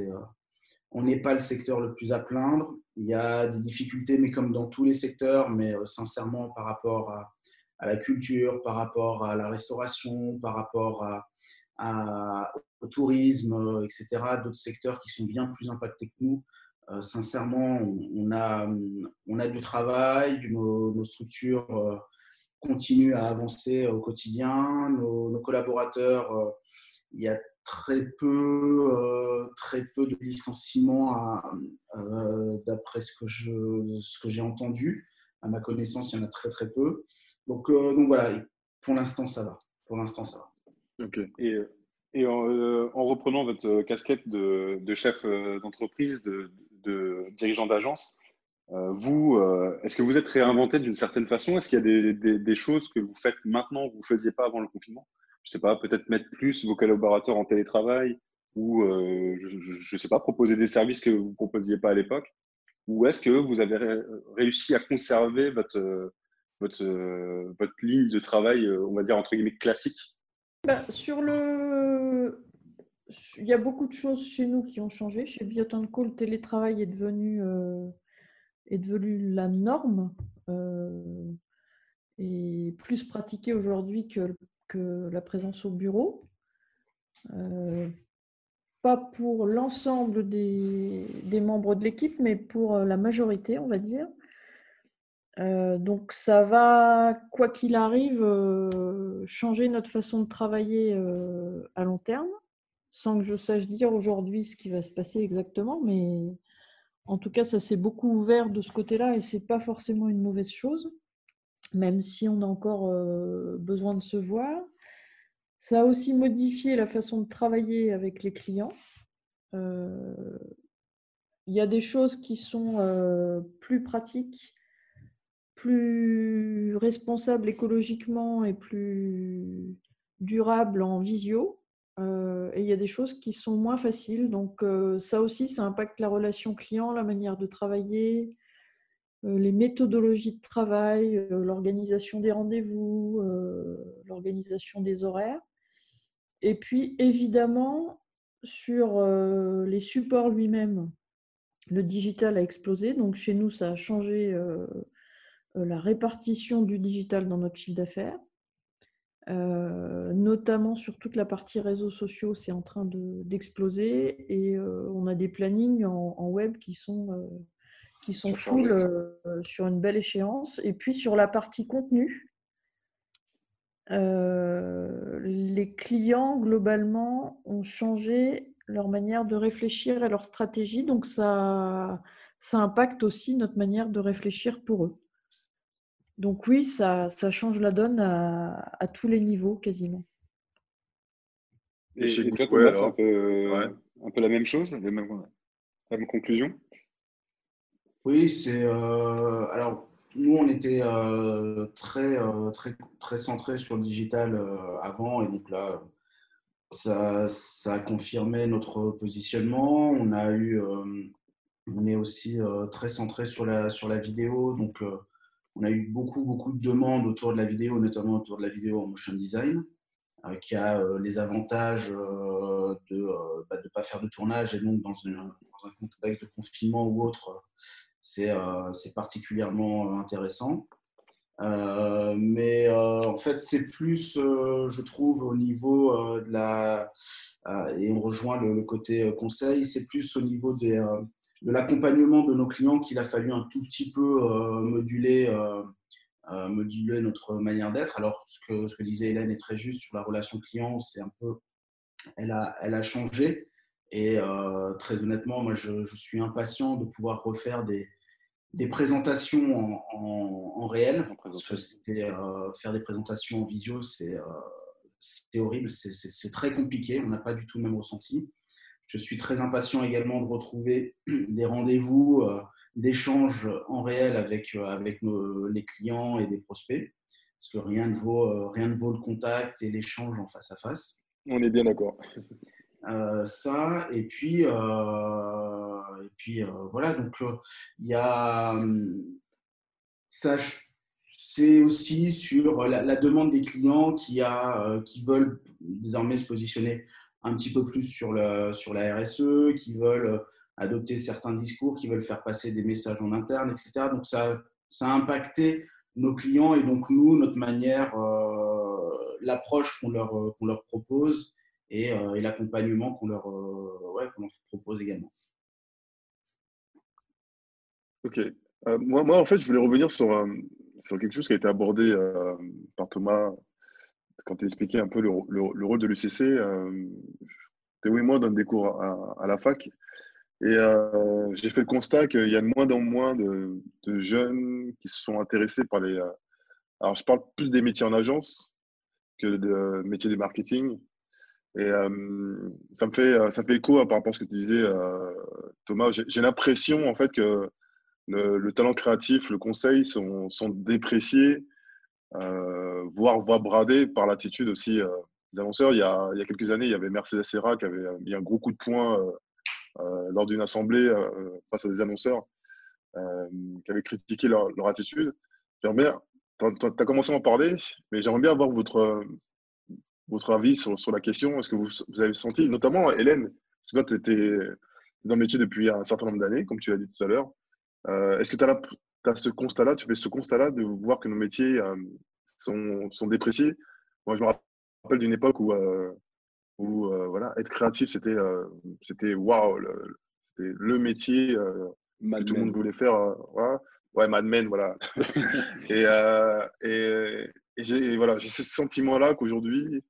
on n'est pas le secteur le plus à plaindre. Il y a des difficultés, mais comme dans tous les secteurs, mais sincèrement, par rapport à, la culture, par rapport à la restauration, par rapport au tourisme, etc., d'autres secteurs qui sont bien plus impactés que nous. Euh, sincèrement, on, a, on a du travail, nos, structures euh, continuent à avancer au quotidien, nos, collaborateurs, euh, il y a très peu, très peu de licenciements d'après ce que j'ai entendu. À ma connaissance, il y en a très très peu. Donc, donc voilà, pour l'instant ça va. Pour l'instant ça va. Ok. Et, et en, en reprenant votre casquette de, chef d'entreprise, de, de dirigeant d'agence, euh, vous, euh, est-ce que vous êtes réinventé d'une certaine façon? Est-ce qu'il y a des, choses que vous faites maintenant que vous ne faisiez pas avant le confinement? Je ne sais pas, peut-être mettre plus vos collaborateurs en télétravail ou, euh, je ne sais pas, proposer des services que vous ne proposiez pas à l'époque. Ou est-ce que vous avez ré- réussi à conserver votre, votre, votre ligne de travail, on va dire, entre guillemets, classique? Bah, sur le... Il y a beaucoup de choses chez nous qui ont changé. Chez Bioton Co, le télétravail est devenu, euh, est devenu la norme euh, et plus pratiqué aujourd'hui que, que la présence au bureau. Euh, pas pour l'ensemble des, des membres de l'équipe, mais pour la majorité, on va dire. Donc ça va, quoi qu'il arrive, changer notre façon de travailler à long terme, sans que je sache dire aujourd'hui ce qui va se passer exactement, mais en tout cas, ça s'est beaucoup ouvert de ce côté-là et c'est pas forcément une mauvaise chose, même si on a encore euh, besoin de se voir. Ça a aussi modifié la façon de travailler avec les clients. Euh, Il y a des choses qui sont euh, plus pratiques plus responsable écologiquement et plus durable en visio. Euh, et il y a des choses qui sont moins faciles. Donc euh, ça aussi, ça impacte la relation client, la manière de travailler, euh, les méthodologies de travail, l'organisation des rendez-vous, l'organisation des horaires. Et puis évidemment, sur les supports lui-même, le digital a explosé. Donc chez nous, ça a changé la répartition du digital dans notre chiffre d'affaires. Euh, notamment sur toute la partie réseaux sociaux, c'est en train d'exploser et euh, on a des plannings en, web qui sont, euh, qui sont full sur une belle échéance. Et puis sur la partie contenu, les clients globalement ont changé leur manière de réfléchir et leur stratégie, donc ça, ça impacte aussi notre manière de réfléchir pour eux. Donc oui, ça, change la donne à, tous les niveaux quasiment. Et, chez toi, c'est un peu, un peu la même chose, la même, conclusion? Oui, c'est. Euh, alors, nous, on était euh, très, euh, très, très centré sur le digital avant, et donc là, ça, ça confirmait notre positionnement. On a eu. on est aussi très centré sur la, sur la vidéo, donc on a eu beaucoup, beaucoup de demandes autour de la vidéo, notamment autour de la vidéo en motion design, euh, qui a euh, les avantages euh, de ne bah, pas faire de tournage et donc dans, un contexte de confinement ou autre, c'est particulièrement intéressant. mais en fait, c'est plus, je trouve, au niveau de la. et on rejoint le côté conseil, c'est plus au niveau des, de l'accompagnement de nos clients qu'il a fallu un tout petit peu euh, moduler, euh, euh, moduler notre manière d'être. Alors, ce que, ce que disait Hélène est très juste sur la relation client, c'est un peu, elle a, elle a changé. Et très honnêtement, moi, je, suis impatient de pouvoir refaire des, des présentations en, en, réel. parce que faire des présentations en visio, c'est horrible, c'est très compliqué. On n'a pas du tout le même ressenti. Je suis très impatient également de retrouver [clears throat] des rendez-vous, euh, d'échanges en réel avec, euh, avec les clients et des prospects. Parce que rien ne vaut, euh, rien ne vaut le contact et l'échange en face à face. On est bien d'accord. ça, et puis, et puis voilà, donc il y a ça, c'est aussi sur la, la, demande des clients qui, a, qui veulent désormais se positionner un petit peu plus sur, la RSE, qui veulent euh, adopter certains discours, qui veulent faire passer des messages en interne, etc. Donc ça, ça a impacté nos clients et donc nous, notre manière, euh, l'approche qu'on leur, euh, qu'on leur propose et, l'accompagnement qu'on leur, propose également. Ok. moi, moi, en fait, je voulais revenir sur quelque chose qui a été abordé par Thomas quand tu expliquais un peu le, rôle de l'UCC, euh, Théo et moi donnent des cours à, la fac. Et euh, j'ai fait le constat qu'il y a de moins en moins de, jeunes qui se sont intéressés par les. Euh, alors, je parle plus des métiers en agence que des métiers du marketing. Et ça, me fait, ça fait écho par rapport à ce que tu disais, Thomas. J'ai l'impression, en fait, que le, talent créatif, le conseil sont, dépréciés euh, voire, voire bradé par l'attitude aussi euh, des annonceurs. Il y, a, il y, a, quelques années, il y avait Mercedes Serra qui avait mis un gros coup de poing euh, lors d'une assemblée face à des annonceurs qui avaient critiqué leur, leur attitude. J'aimerais tu as, commencé à en parler, mais j'aimerais bien avoir votre, votre avis sur, sur la question. Est-ce que vous, vous, avez senti, notamment Hélène, parce que toi, tu étais dans le métier depuis un certain nombre d'années, comme tu l'as dit tout à l'heure. Est-ce que tu as, tu as ce constat-là, tu fais ce constat-là de voir que nos métiers euh, sont, sont, dépréciés. Moi, je me rappelle d'une époque où, euh, où euh, voilà, être créatif, c'était c'était waouh, c'était le métier que tout le monde voulait faire. Voilà. Ouais, Mad Men, voilà. [laughs] et, et, et voilà, j'ai ce sentiment-là qu'aujourd'hui,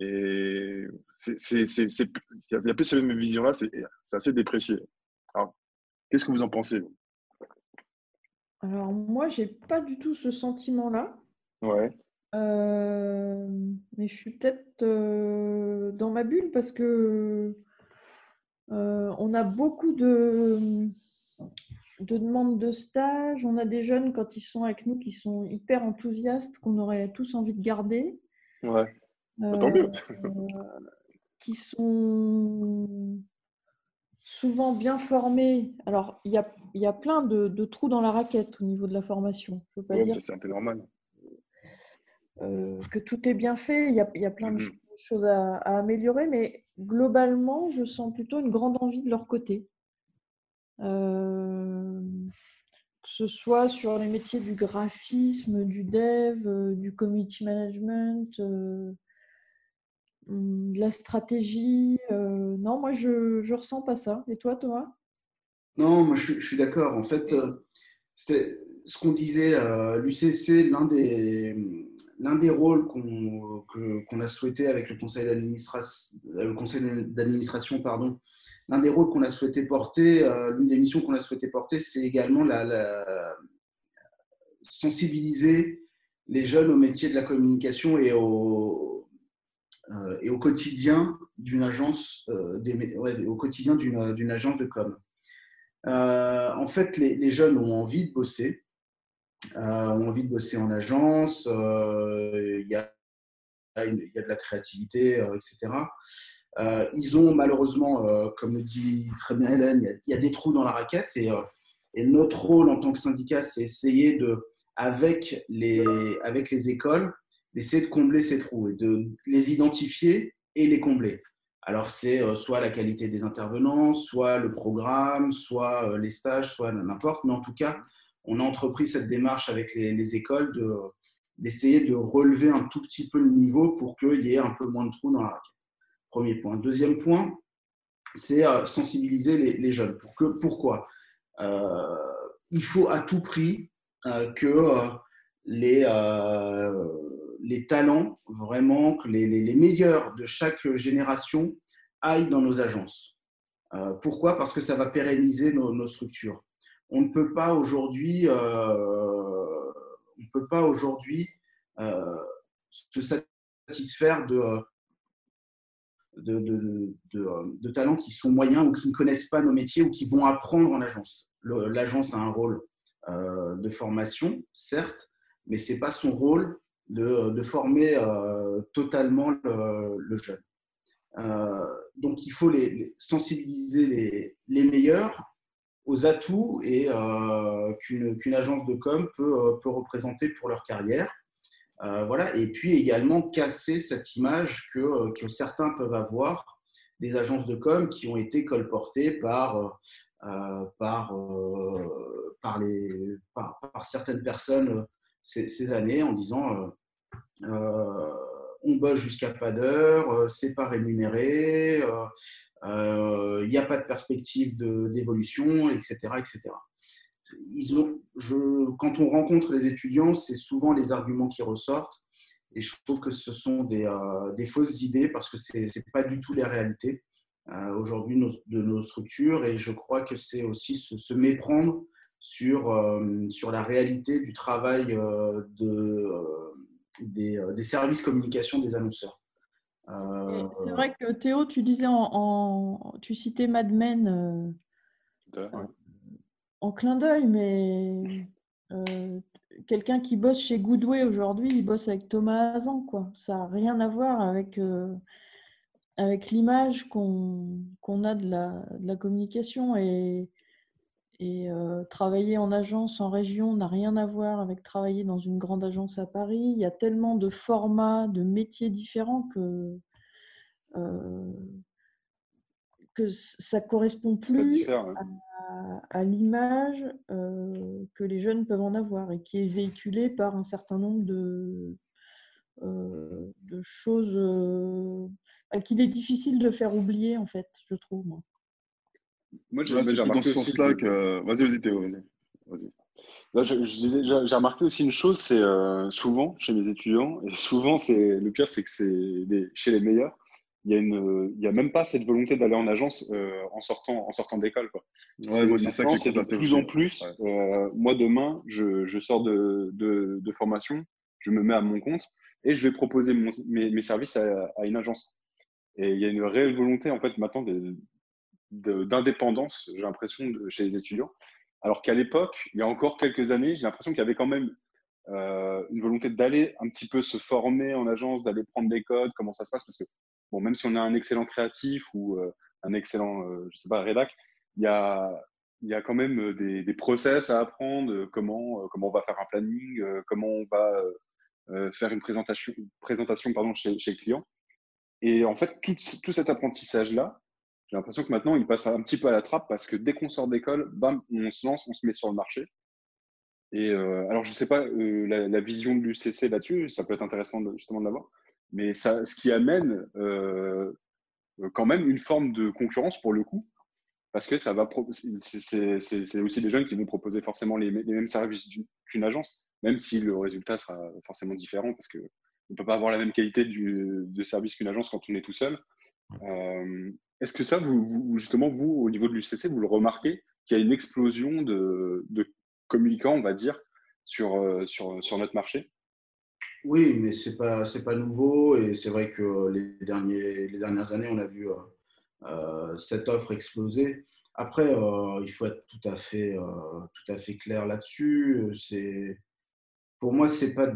et il n'y a plus cette même vision-là, c'est assez déprécié. Alors, qu'est-ce que vous en pensez alors moi, j'ai pas du tout ce sentiment-là. Ouais. Euh, mais je suis peut-être euh, dans ma bulle parce que euh, on a beaucoup de, de demandes de stage. On a des jeunes quand ils sont avec nous qui sont hyper enthousiastes, qu'on aurait tous envie de garder. Ouais. Bah, tant mieux. qui sont souvent bien formés. Alors, il y a, y a plein de, trous dans la raquette au niveau de la formation. Je veux pas dire c'est un peu normal. Euh, que tout est bien fait. Il y a, y a plein de mm-hmm. choses à, améliorer, mais globalement, je sens plutôt une grande envie de leur côté. Euh, que ce soit sur les métiers du graphisme, du dev, euh, du community management, de la stratégie. non, moi, je ne ressens pas ça. Et toi, Thomas? Non, moi, je, suis d'accord. En fait, c'était ce qu'on disait, l'UCC, l'un des, l'un des rôles qu'on a souhaité avec le conseil d'administration, pardon, l'un des rôles qu'on a souhaité porter, euh, l'une des missions qu'on a souhaité porter, c'est également la, sensibiliser les jeunes au métier de la communication et au, euh, et au quotidien d'une agence, euh, au quotidien d'une agence de com. en fait, les, jeunes ont envie de bosser, euh, ont envie de bosser en agence, euh, il y, a, de la créativité, euh, etc. ils ont malheureusement, comme le dit très bien Hélène, il y, a, des trous dans la raquette et, et notre rôle en tant que syndicat, c'est essayer de, avec les, avec les écoles, d'essayer de combler ces trous et de les identifier et les combler. Alors, c'est soit la qualité des intervenants, soit le programme, soit les stages, soit n'importe, mais en tout cas, on a entrepris cette démarche avec les, écoles de, d'essayer de relever un tout petit peu le niveau pour qu'il y ait un peu moins de trous dans la raquette. Premier point. Deuxième point, c'est euh, sensibiliser les, jeunes. Pour que, pourquoi? Euh, Il faut à tout prix euh, que les, les talents, vraiment, que les, meilleurs de chaque génération aillent dans nos agences. pourquoi? Parce que ça va pérenniser nos structures on ne peut pas aujourd'hui, euh, on peut pas aujourd'hui euh, se satisfaire de, de, talents qui sont moyens ou qui ne connaissent pas nos métiers ou qui vont apprendre en agence. L'agence a un rôle euh, de formation, certes, mais ce n'est pas son rôle de, former totalement le, jeune. donc il faut les, sensibiliser les, les meilleurs aux atouts et euh, qu'une agence de com peut, euh, peut, représenter pour leur carrière. Euh, voilà. Et puis également casser cette image que, que, certains peuvent avoir des agences de com qui ont été colportées par, par, par, les, par, certaines personnes ces, années en disant on bosse jusqu'à pas d'heure, c'est pas rémunéré, il n'y a pas de perspective d'évolution, etc., etc. Quand on rencontre les étudiants, c'est souvent les arguments qui ressortent. Et je trouve que ce sont des, euh, des fausses idées parce que ce n'est pas du tout les réalités euh, aujourd'hui de nos structures. Et je crois que c'est aussi se, méprendre sur, euh, sur la réalité du travail de, des, des, services communication des annonceurs. C'est vrai que Théo, tu disais en, tu citais Mad Men euh, en clin d'œil, mais euh, quelqu'un qui bosse chez Goodway aujourd'hui, il bosse avec Thomas Hazan, quoi. Ça n'a rien à voir avec, euh, avec l'image qu'on a de la, de la, communication et, et travailler en agence en région n'a rien à voir avec travailler dans une grande agence à Paris. Il y a tellement de formats, de métiers différents que, que ça correspond plus à, l'image que les jeunes peuvent en avoir et qui est véhiculée par un certain nombre de, de choses qu'il est difficile de faire oublier, en fait, je trouve. Moi. Moi, j'ai remarqué dans ce sens-là que. Vas-y, vas-y, Théo, vas-y. j'ai remarqué aussi une chose, c'est euh, souvent chez mes étudiants, et souvent, c'est le pire, c'est que c'est chez les meilleurs, il y a une, il y a même pas cette volonté d'aller en agence euh, en sortant, en sortant d'école, quoi. Ouais, c'est ça c'est de plus en plus. Euh, moi, demain, je, je sors de, de, de, formation, je me mets à mon compte et je vais proposer mes, mes, services à, à, une agence. Et il y a une réelle volonté, en fait, maintenant, de, d'indépendance, j'ai l'impression, chez les étudiants. Alors qu'à l'époque, il y a encore quelques années, j'ai l'impression qu'il y avait quand même euh, une volonté d'aller un petit peu se former en agence, d'aller prendre des codes, comment ça se passe, parce que bon, même si on a un excellent créatif ou un excellent, je sais pas, rédac, il y a, il y a quand même des, des process à apprendre, comment, comment on va faire un planning, comment on va faire une présentation, présentation pardon, chez, chez le client. Et en fait, tout, tout cet apprentissage-là, j'ai l'impression que maintenant, il passe un petit peu à la trappe parce que dès qu'on sort d'école, bam, on se lance, on se met sur le marché. Et euh, alors, je ne sais pas euh, la, vision de l'UCC là-dessus, ça peut être intéressant justement de l'avoir, mais ça, ce qui amène euh, quand même une forme de concurrence pour le coup, parce que ça va, c'est aussi des jeunes qui vont proposer forcément les, les mêmes services qu'une agence, même si le résultat sera forcément différent, parce qu'on ne peut pas avoir la même qualité du, de service qu'une agence quand on est tout seul. Est-ce que ça, vous, justement, vous, au niveau de l'UCC, vous le remarquez qu'il y a une explosion de, communicants, on va dire, sur, euh, sur, notre marché? Oui, mais ce n'est pas, pas nouveau et c'est vrai que les, derniers, les dernières années, on a vu euh, euh, cette offre exploser. Après, il faut être tout à fait, tout à fait clair là-dessus. Pour moi, ce n'est pas,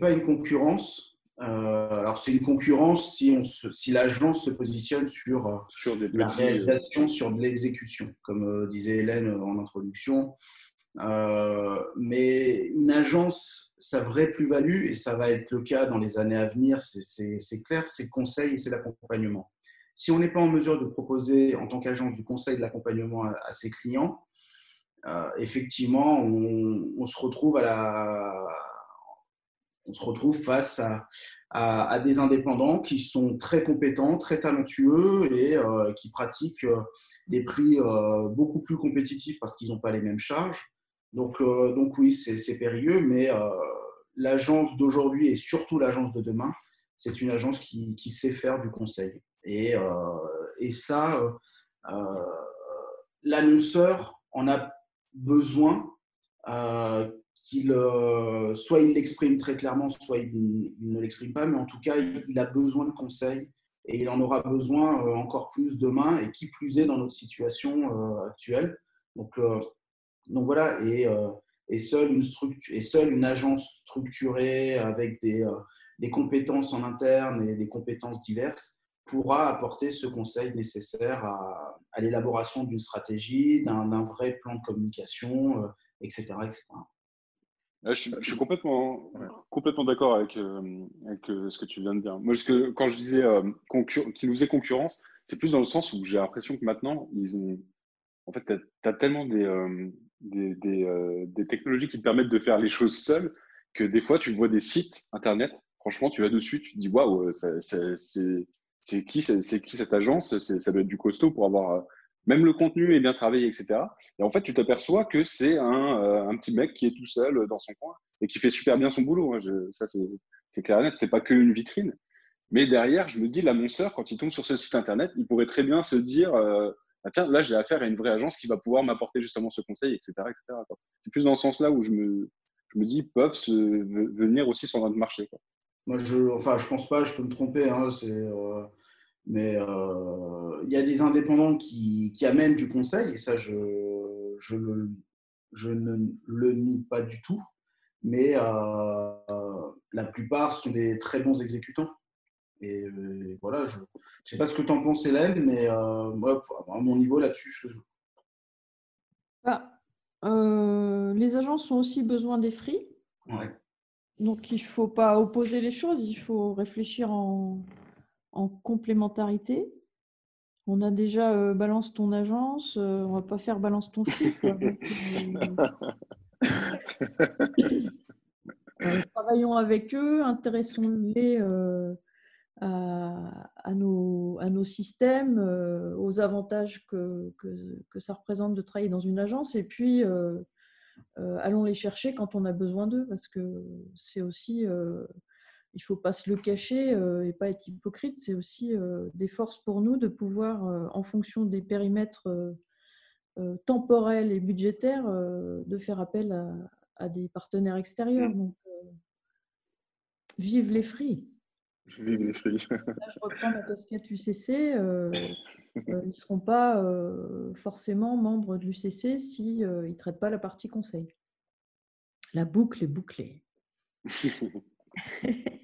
pas une concurrence. Euh, alors, c'est une concurrence si, on si l'agence se positionne sur, euh, sur des la réalisation, sur de l'exécution, comme euh, disait Hélène en introduction. mais une agence, sa vraie plus-value, et ça va être le cas dans les années à venir, c'est clair, c'est le conseil et c'est l'accompagnement. Si on n'est pas en mesure de proposer en tant qu'agence du conseil et de l'accompagnement à, ses clients, effectivement, on, on, se retrouve à la, on se retrouve face à, des indépendants qui sont très compétents, très talentueux et euh, qui pratiquent euh, des prix euh, beaucoup plus compétitifs parce qu'ils n'ont pas les mêmes charges. Donc, donc oui, c'est périlleux, mais l'agence d'aujourd'hui et surtout l'agence de demain, c'est une agence qui, sait faire du conseil. Et, et ça, l'annonceur en a besoin qu'il euh, soit il l'exprime très clairement, soit il, ne l'exprime pas, mais en tout cas, il, a besoin de conseils et il en aura besoin euh, encore plus demain et qui plus est dans notre situation euh, actuelle. Donc, donc voilà, et, et, seule une structure, et seule une agence structurée avec des, des compétences en interne et des compétences diverses pourra apporter ce conseil nécessaire à, à l'élaboration d'une stratégie, d'un vrai plan de communication, etc. etc. Je, suis, complètement, complètement d'accord avec, euh, avec euh, ce que tu viens de dire. Moi, que, quand je disais euh, qu'ils nous faisaient concurrence, c'est plus dans le sens où j'ai l'impression que maintenant, ils ont. En fait, tu as, tellement des, euh, des, des, des, technologies qui te permettent de faire les choses seules que des fois, tu vois des sites internet. Franchement, tu vas dessus, tu te dis waouh, c'est qui, c'est qui cette agence? Ça doit être du costaud pour avoir même le contenu est bien travaillé, etc. Et en fait, tu t'aperçois que c'est un, euh, un, petit mec qui est tout seul dans son coin et qui fait super bien son boulot. Hein. ça, c'est clair et net. C'est pas qu'une vitrine. Mais derrière, je me dis, l'annonceur, quand il tombe sur ce site internet, il pourrait très bien se dire euh, ah, tiens, là, j'ai affaire à une vraie agence qui va pouvoir m'apporter justement ce conseil, etc. etc. C'est plus dans ce sens-là où je me, je me dis, ils peuvent venir aussi sur notre marché. Moi, je, enfin, je pense pas, je peux me tromper. Hein, c'est. Euh, mais euh, il y a des indépendants qui, amènent du conseil, et ça, je, je, ne le nie pas du tout. Mais euh, la plupart sont des très bons exécutants. Et, voilà, je ne sais pas ce que tu en penses, Hélène, mais euh, moi, à mon niveau là-dessus, je... bah, les agences ont aussi besoin des fris. Donc, il ne faut pas opposer les choses, il faut réfléchir en, en complémentarité. On a déjà euh, balance ton agence, euh, on va pas faire balance ton site. [laughs] Euh, [laughs] travaillons avec eux, intéressons-les à, nos, à, nos, systèmes, aux avantages que, que, ça représente de travailler dans une agence, et puis allons les chercher quand on a besoin d'eux, parce que c'est aussi il ne faut pas se le cacher euh, et pas être hypocrite. C'est aussi euh, des forces pour nous de pouvoir, euh, en fonction des périmètres temporels et budgétaires, de faire appel à, des partenaires extérieurs. Donc, vive les fris. Vive les fris. Là, je reprends ma casquette UCC. ils ne seront pas forcément membres de l'UCC s'ils ne traitent pas la partie conseil. La boucle est bouclée. [laughs] [laughs]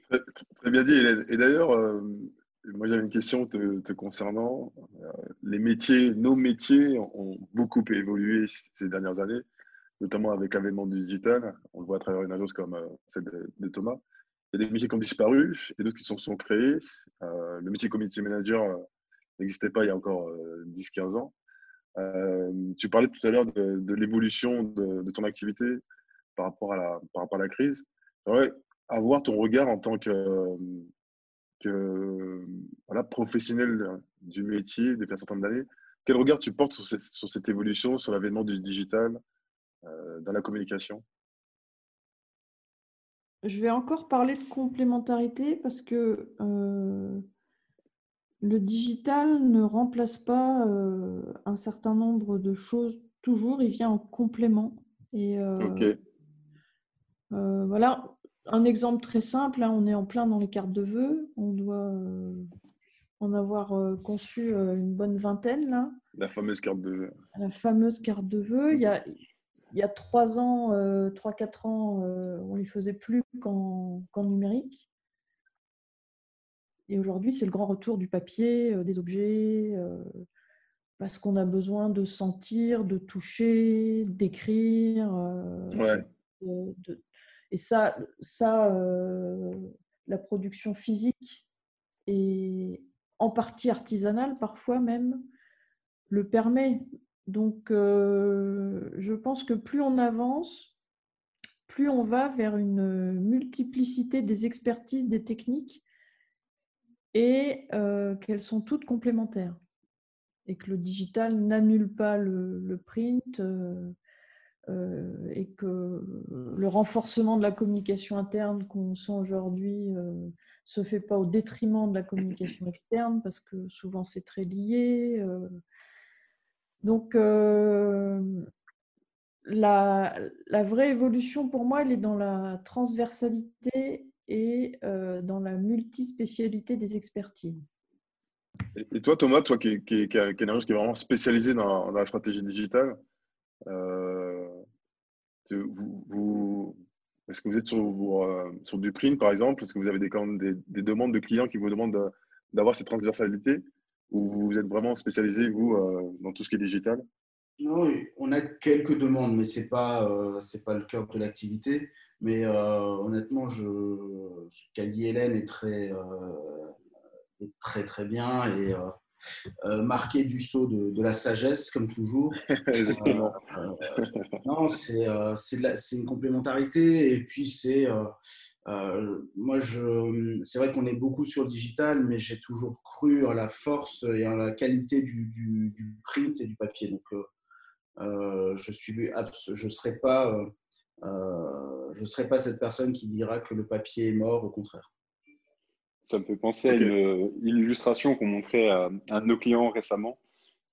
très, bien dit, Hélène. Et d'ailleurs, euh, moi j'avais une question te, concernant. Euh, les métiers, nos métiers ont beaucoup évolué ces dernières années, notamment avec l'avènement du digital. On le voit à travers une agence comme euh, celle de, Thomas. Il y a des métiers qui ont disparu et d'autres qui sont, créés. Le métier community manager n'existait pas il y a encore 10-15 ans. tu parlais tout à l'heure de, l'évolution de, ton activité par rapport à la, par rapport à la crise. J'aimerais avoir ton regard en tant que voilà, professionnel du métier depuis un certain nombre d'années, quel regard tu portes sur cette, évolution, sur l'avènement du digital euh, dans la communication? Je vais encore parler de complémentarité parce que euh, le digital ne remplace pas euh, un certain nombre de choses toujours, il vient en complément. Et voilà, un exemple très simple, hein, on est en plein dans les cartes de vœux. On doit euh, en avoir euh, conçu euh, une bonne vingtaine. Là. La fameuse carte de vœux. La fameuse carte de vœux. Il y a, il y a trois ans, trois, quatre ans, on ne les faisait plus qu'en numérique. Et aujourd'hui, c'est le grand retour du papier, des objets, parce qu'on a besoin de sentir, de toucher, d'écrire. Ouais. de, et ça, ça euh, la production physique et en partie artisanale parfois même le permet. Donc, euh, je pense que plus on avance, plus on va vers une multiplicité des expertises, des techniques, et euh, qu'elles sont toutes complémentaires. Et que le digital n'annule pas le, print, et que le renforcement de la communication interne qu'on sent aujourd'hui ne euh, se fait pas au détriment de la communication externe parce que souvent c'est très lié. Euh. Donc la, vraie évolution pour moi, elle est dans la transversalité et dans la multispécialité des expertises. Et toi, Thomas, toi qui, qui, qui, est vraiment spécialisé dans la stratégie digitale, euh, est-ce que vous êtes sur, euh, du print, par exemple? Est-ce que vous avez des, des, demandes de clients qui vous demandent d'avoir cette transversalité? Ou vous êtes vraiment spécialisé, vous, euh, dans tout ce qui est digital? Non, on a quelques demandes, mais ce n'est pas, c'est pas le cœur de l'activité. Mais honnêtement, je, ce qu'a dit Hélène est très, est très, très bien. Et euh, marqué du sceau de, la sagesse, comme toujours. [laughs] Exactement. Euh, euh, non, c'est une complémentarité. Et puis, c'est. moi, c'est vrai qu'on est beaucoup sur le digital, mais j'ai toujours cru à la force et à la qualité du, du, print et du papier. Donc, je suis, je serai pas, je serai pas cette personne qui dira que le papier est mort. Au contraire. Ça me fait penser à une, illustration qu'on montrait à, un de nos clients récemment.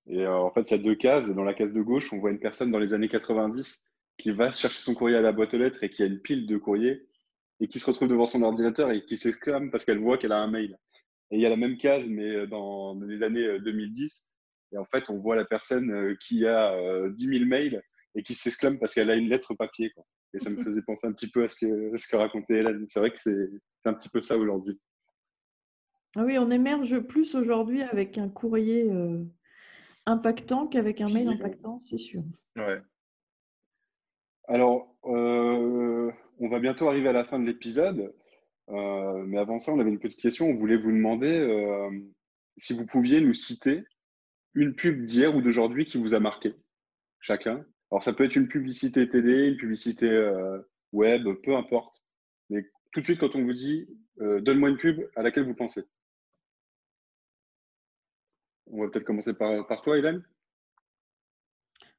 Et euh, en fait, il y a deux cases. Dans la case de gauche, on voit une personne dans les années 90 qui va chercher son courrier à la boîte aux lettres et qui a une pile de courriers et qui se retrouve devant son ordinateur et qui s'exclame parce qu'elle voit qu'elle a un mail. Et il y a la même case, mais euh, dans les années 2010. Euh, et en fait, on voit la personne qui a 10 000 mails et qui s'exclame parce qu'elle a une lettre papier. Quoi. Et ça me [laughs] faisait penser un petit peu à ce que, ce que racontait Hélène. C'est vrai que c'est un petit peu ça aujourd'hui. Ah oui, on émerge plus aujourd'hui avec un courrier euh, impactant qu'avec un mail impactant, c'est sûr. Ouais. Alors, euh, on va bientôt arriver à la fin de l'épisode, euh, mais avant ça, on avait une petite question. On voulait vous demander si vous pouviez nous citer une pub d'hier ou d'aujourd'hui qui vous a marqué, chacun. Alors, ça peut être une publicité TD, une publicité web, peu importe. Mais tout de suite, quand on vous dit donne-moi une pub à laquelle vous pensez. On va peut-être commencer par, par toi, Hélène.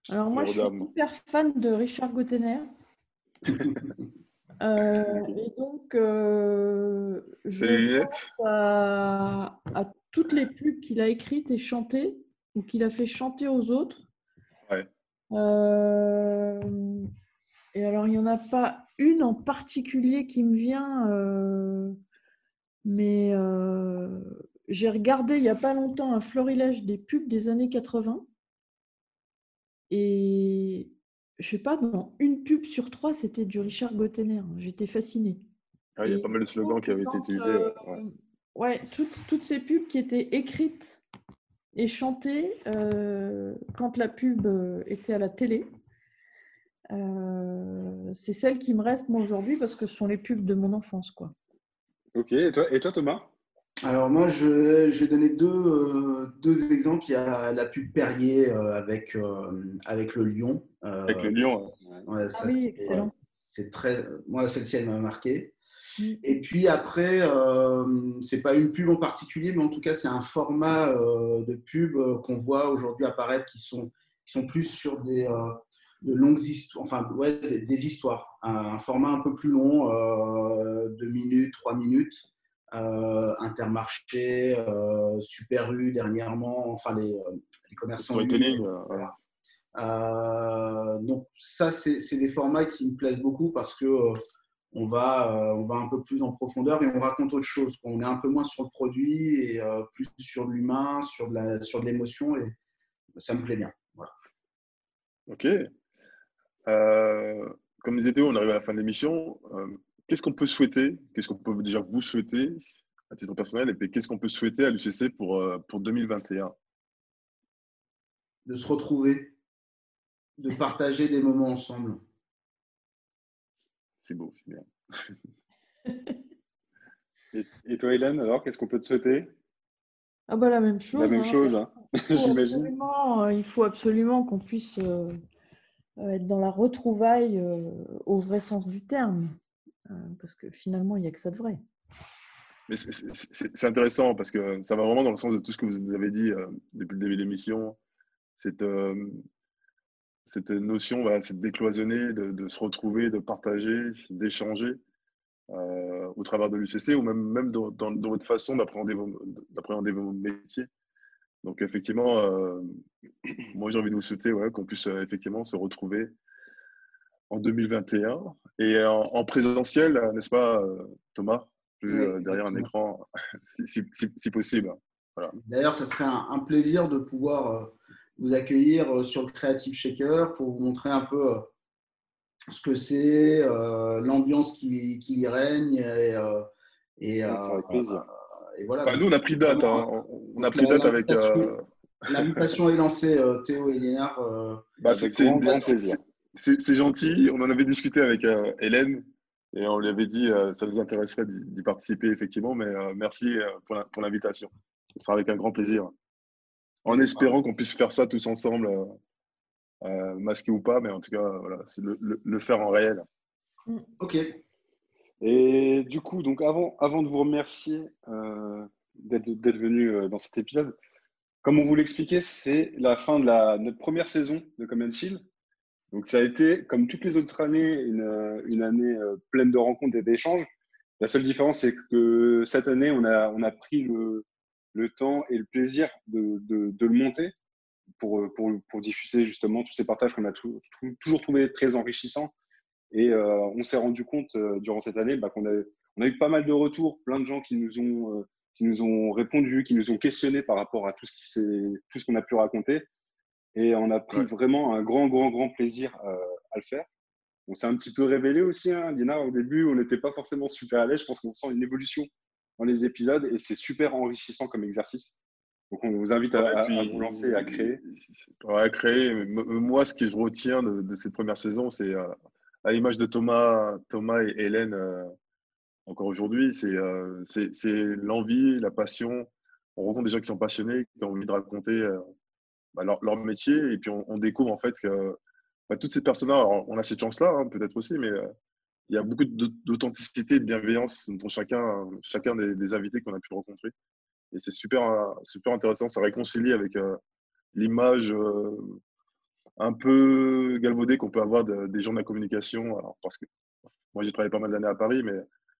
Alors moi, je suis hyper fan de Richard Gottener. [laughs] Euh, et donc, euh, je pense à, toutes les pubs qu'il a écrites et chantées, ou qu'il a fait chanter aux autres. Ouais. Euh, et alors, il n'y en a pas une en particulier qui me vient, mais j'ai regardé il n'y a pas longtemps un florilège des pubs des années 80. Et je sais pas, dans une pub sur trois, c'était du Richard Gottener. J'étais fascinée. Ah, il y a pas mal de slogans qui avaient été utilisés. Ouais, toutes, toutes ces pubs qui étaient écrites et chantées euh, quand la pub euh, était à la télé. Euh, c'est celles qui me restent moi aujourd'hui parce que ce sont les pubs de mon enfance. Quoi. Ok, et toi, et toi Thomas? Alors moi, je, je vais donner deux, euh, deux exemples. Il y a la pub Perrier euh, avec, euh, avec le lion. Euh, Avec le lion. ouais. ouais, ça, Ah oui, c'est- excellent. C'est très. Moi, celle-ci, elle m'a marqué. Mm. Et puis après, euh, c'est pas une pub en particulier, mais en tout cas, c'est un format euh, de pub euh, qu'on voit aujourd'hui apparaître qui sont, qui sont plus sur des euh, de longues histoires, enfin, ouais, des, des histoires. Un, un format un peu plus long, euh, deux minutes, trois minutes. Euh, Intermarché, euh, Super U dernièrement, enfin les, euh, les commerçants. Euh, Voilà. Donc ça, c'est des formats qui me plaisent beaucoup parce que on va, on va un peu plus en profondeur et on raconte autre chose. On est un peu moins sur le produit et plus sur l'humain, sur de la- sur de l'émotion et ça me plaît bien. Voilà. Ok. Euh, comme disait Théo, on arrive à la fin de l'émission. Euh, qu'est-ce qu'on peut souhaiter? Qu'est-ce qu'on peut déjà vous souhaiter à titre personnel? Et puis qu'est-ce qu'on peut souhaiter à l'UCC pour, euh, pour 2021 De se retrouver, de partager des moments ensemble. C'est beau, c'est bien. [laughs] Et, et toi, Hélène, alors, qu'est-ce qu'on peut te souhaiter? Ah bah la même chose. La même hein. chose, hein, Il faut j'imagine. absolument- Il faut absolument qu'on puisse euh, euh, être dans la retrouvaille euh, au vrai sens du terme. Euh, parce que finalement, il n'y a que ça de vrai. Mais c'est- intéressant parce que ça va vraiment dans le sens de tout ce que vous avez dit euh, depuis le début de l'émission. Cette, euh, cette notion, voilà, c'est de décloisonner, de, se retrouver, de partager, d'échanger au travers de l'UCC ou même, même dans, dans- dans votre façon d'appréhender vos, métiers. Donc effectivement, [clears throat] moi j'ai envie de vous souhaiter qu'on puisse effectivement se retrouver en 2021 et en, en présentiel, n'est-ce pas euh, Thomas Plus, Oui, euh, derrière un écran, [laughs] si, si- si- si possible. D'ailleurs, ce serait un, un plaisir de pouvoir euh, vous accueillir euh, sur le Creative Shaker pour vous montrer un peu euh, ce que c'est, euh, l'ambiance qui, qui y règne. Et, euh, et, Ah, c'est avec euh, plaisir. et voilà. Bah, nous, on a pris date. hein. On, on a pris la- date avec. l'invitation- euh, [laughs] est lancée, euh, Théo et Lénard. euh, bah, c'est- c'est grand, une- grand c'est- plaisir. C'est gentil. On en avait discuté avec euh, Hélène et on lui avait dit euh, ça nous intéresserait d'y participer effectivement. Mais euh, merci euh, pour l'invitation. Ce sera avec un grand plaisir. En espérant qu'on puisse faire ça tous ensemble, euh, euh, masqué ou pas, mais en tout cas, voilà, c'est le, le- le faire en réel. Ok. Et du coup, donc avant, avant de vous remercier euh, d'être venu euh, dans cet épisode, comme on vous l'expliquait, c'est la fin de la, notre première saison de Come and Chill. Donc ça a été, comme toutes les autres années, une, euh, année euh, pleine de rencontres et d'échanges. La seule différence, c'est que cette année, on a, pris le, temps et le plaisir de, le monter pour, pour, diffuser justement tous ces partages qu'on a tou- tou- toujours trouvé très enrichissants. Et euh, on s'est rendu compte euh, durant cette année bah, qu'on a, eu pas mal de retours, plein de gens qui nous ont, euh, qui nous ont répondu, qui nous ont questionnés par rapport à tout ce qu'on a pu raconter. Et on a pris Ouais. vraiment un grand, grand, grand plaisir euh, à le faire. On s'est un petit peu révélé aussi, hein, Lina. Au début, on n'était pas forcément super à l'aise. Je pense qu'on sent une évolution dans les épisodes et c'est super enrichissant comme exercice. Donc, on vous invite à, Ouais, à- à puis- vous lancer, à créer. À créer. Moi, ce que je retiens de, de cette première saison, c'est euh, à l'image de Thomas, Thomas et Hélène, euh, encore aujourd'hui, c'est c'est- c'est l'envie, la passion. On rencontre des gens qui sont passionnés, qui ont envie de raconter bah, leur, leur métier, et puis on, découvre en fait que bah, toutes ces personnes-là, on a cette chance-là, hein, peut-être aussi, mais euh, il y a beaucoup d'aut- d'authenticité et de bienveillance dans chacun, chacun des, invités qu'on a pu rencontrer. Et c'est super, super intéressant, ça réconcilie avec euh, l'image euh, un peu galvaudée qu'on peut avoir de- des gens de la communication. Alors, parce que moi, j'ai travaillé pas mal d'années à Paris, mais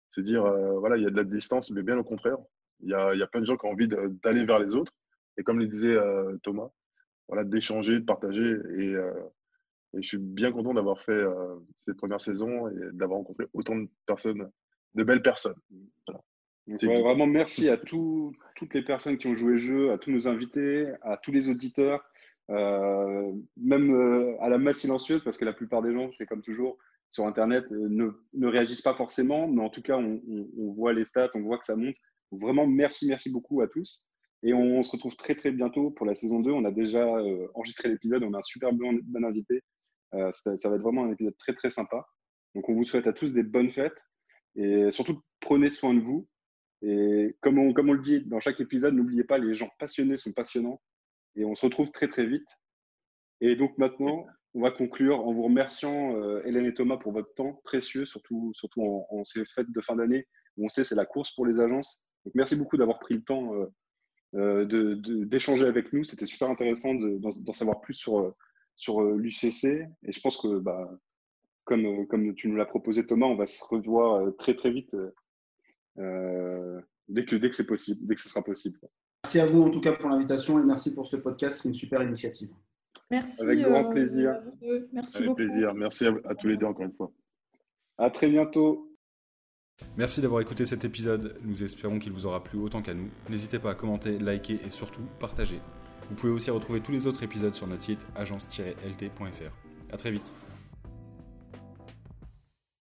se dire, voilà, il y a de la distance, mais bien au contraire. Il y a, il y a plein de gens qui ont envie d'aller vers les autres. Et comme le disait Thomas, voilà, d'échanger, de partager. Et, euh, et je suis bien content d'avoir fait euh, cette première saison et d'avoir rencontré autant de personnes, de belles personnes. Donc, ouais, vraiment merci à tout- toutes les personnes qui ont joué le jeu, à tous nos invités, à tous les auditeurs, euh, même euh, à la masse silencieuse, parce que la plupart des gens, c'est comme toujours, sur Internet ne, ne, réagissent pas forcément, mais en tout cas, on, on, voit les stats, on voit que ça monte. Vraiment, merci, merci beaucoup à tous. Et on, se retrouve très, très bientôt pour la saison 2. On a déjà enregistré l'épisode, on a un super bon, invité. Ça, ça, va être vraiment un épisode très, très sympa. Donc, on vous souhaite à tous des bonnes fêtes et surtout, prenez soin de vous. Et comme on, comme on le dit dans chaque épisode, n'oubliez pas, les gens passionnés sont passionnants. Et on se retrouve très, très vite. Et donc maintenant, on va conclure en vous remerciant, euh, Hélène et Thomas, pour votre temps précieux, surtout, surtout en, ces fêtes de fin d'année où on sait c'est la course pour les agences. Donc merci beaucoup d'avoir pris le temps euh, euh, d'échanger avec nous. C'était super intéressant d'en savoir plus sur, sur l'UCC. Et je pense que, bah, comme, comme tu nous l'as proposé, Thomas, on va se revoir très très vite dès que, dès que c'est possible, dès que ce sera possible. Merci à vous en tout cas pour l'invitation et merci pour ce podcast. C'est une super initiative. Merci. Avec grand euh, plaisir. merci Avec plaisir. Merci à, tous les deux encore une fois. À très bientôt. Merci d'avoir écouté cet épisode. Nous espérons qu'il vous aura plu autant qu'à nous. N'hésitez pas à commenter, liker et surtout partager. Vous pouvez aussi retrouver tous les autres épisodes sur notre site agence-lt.fr. À très vite.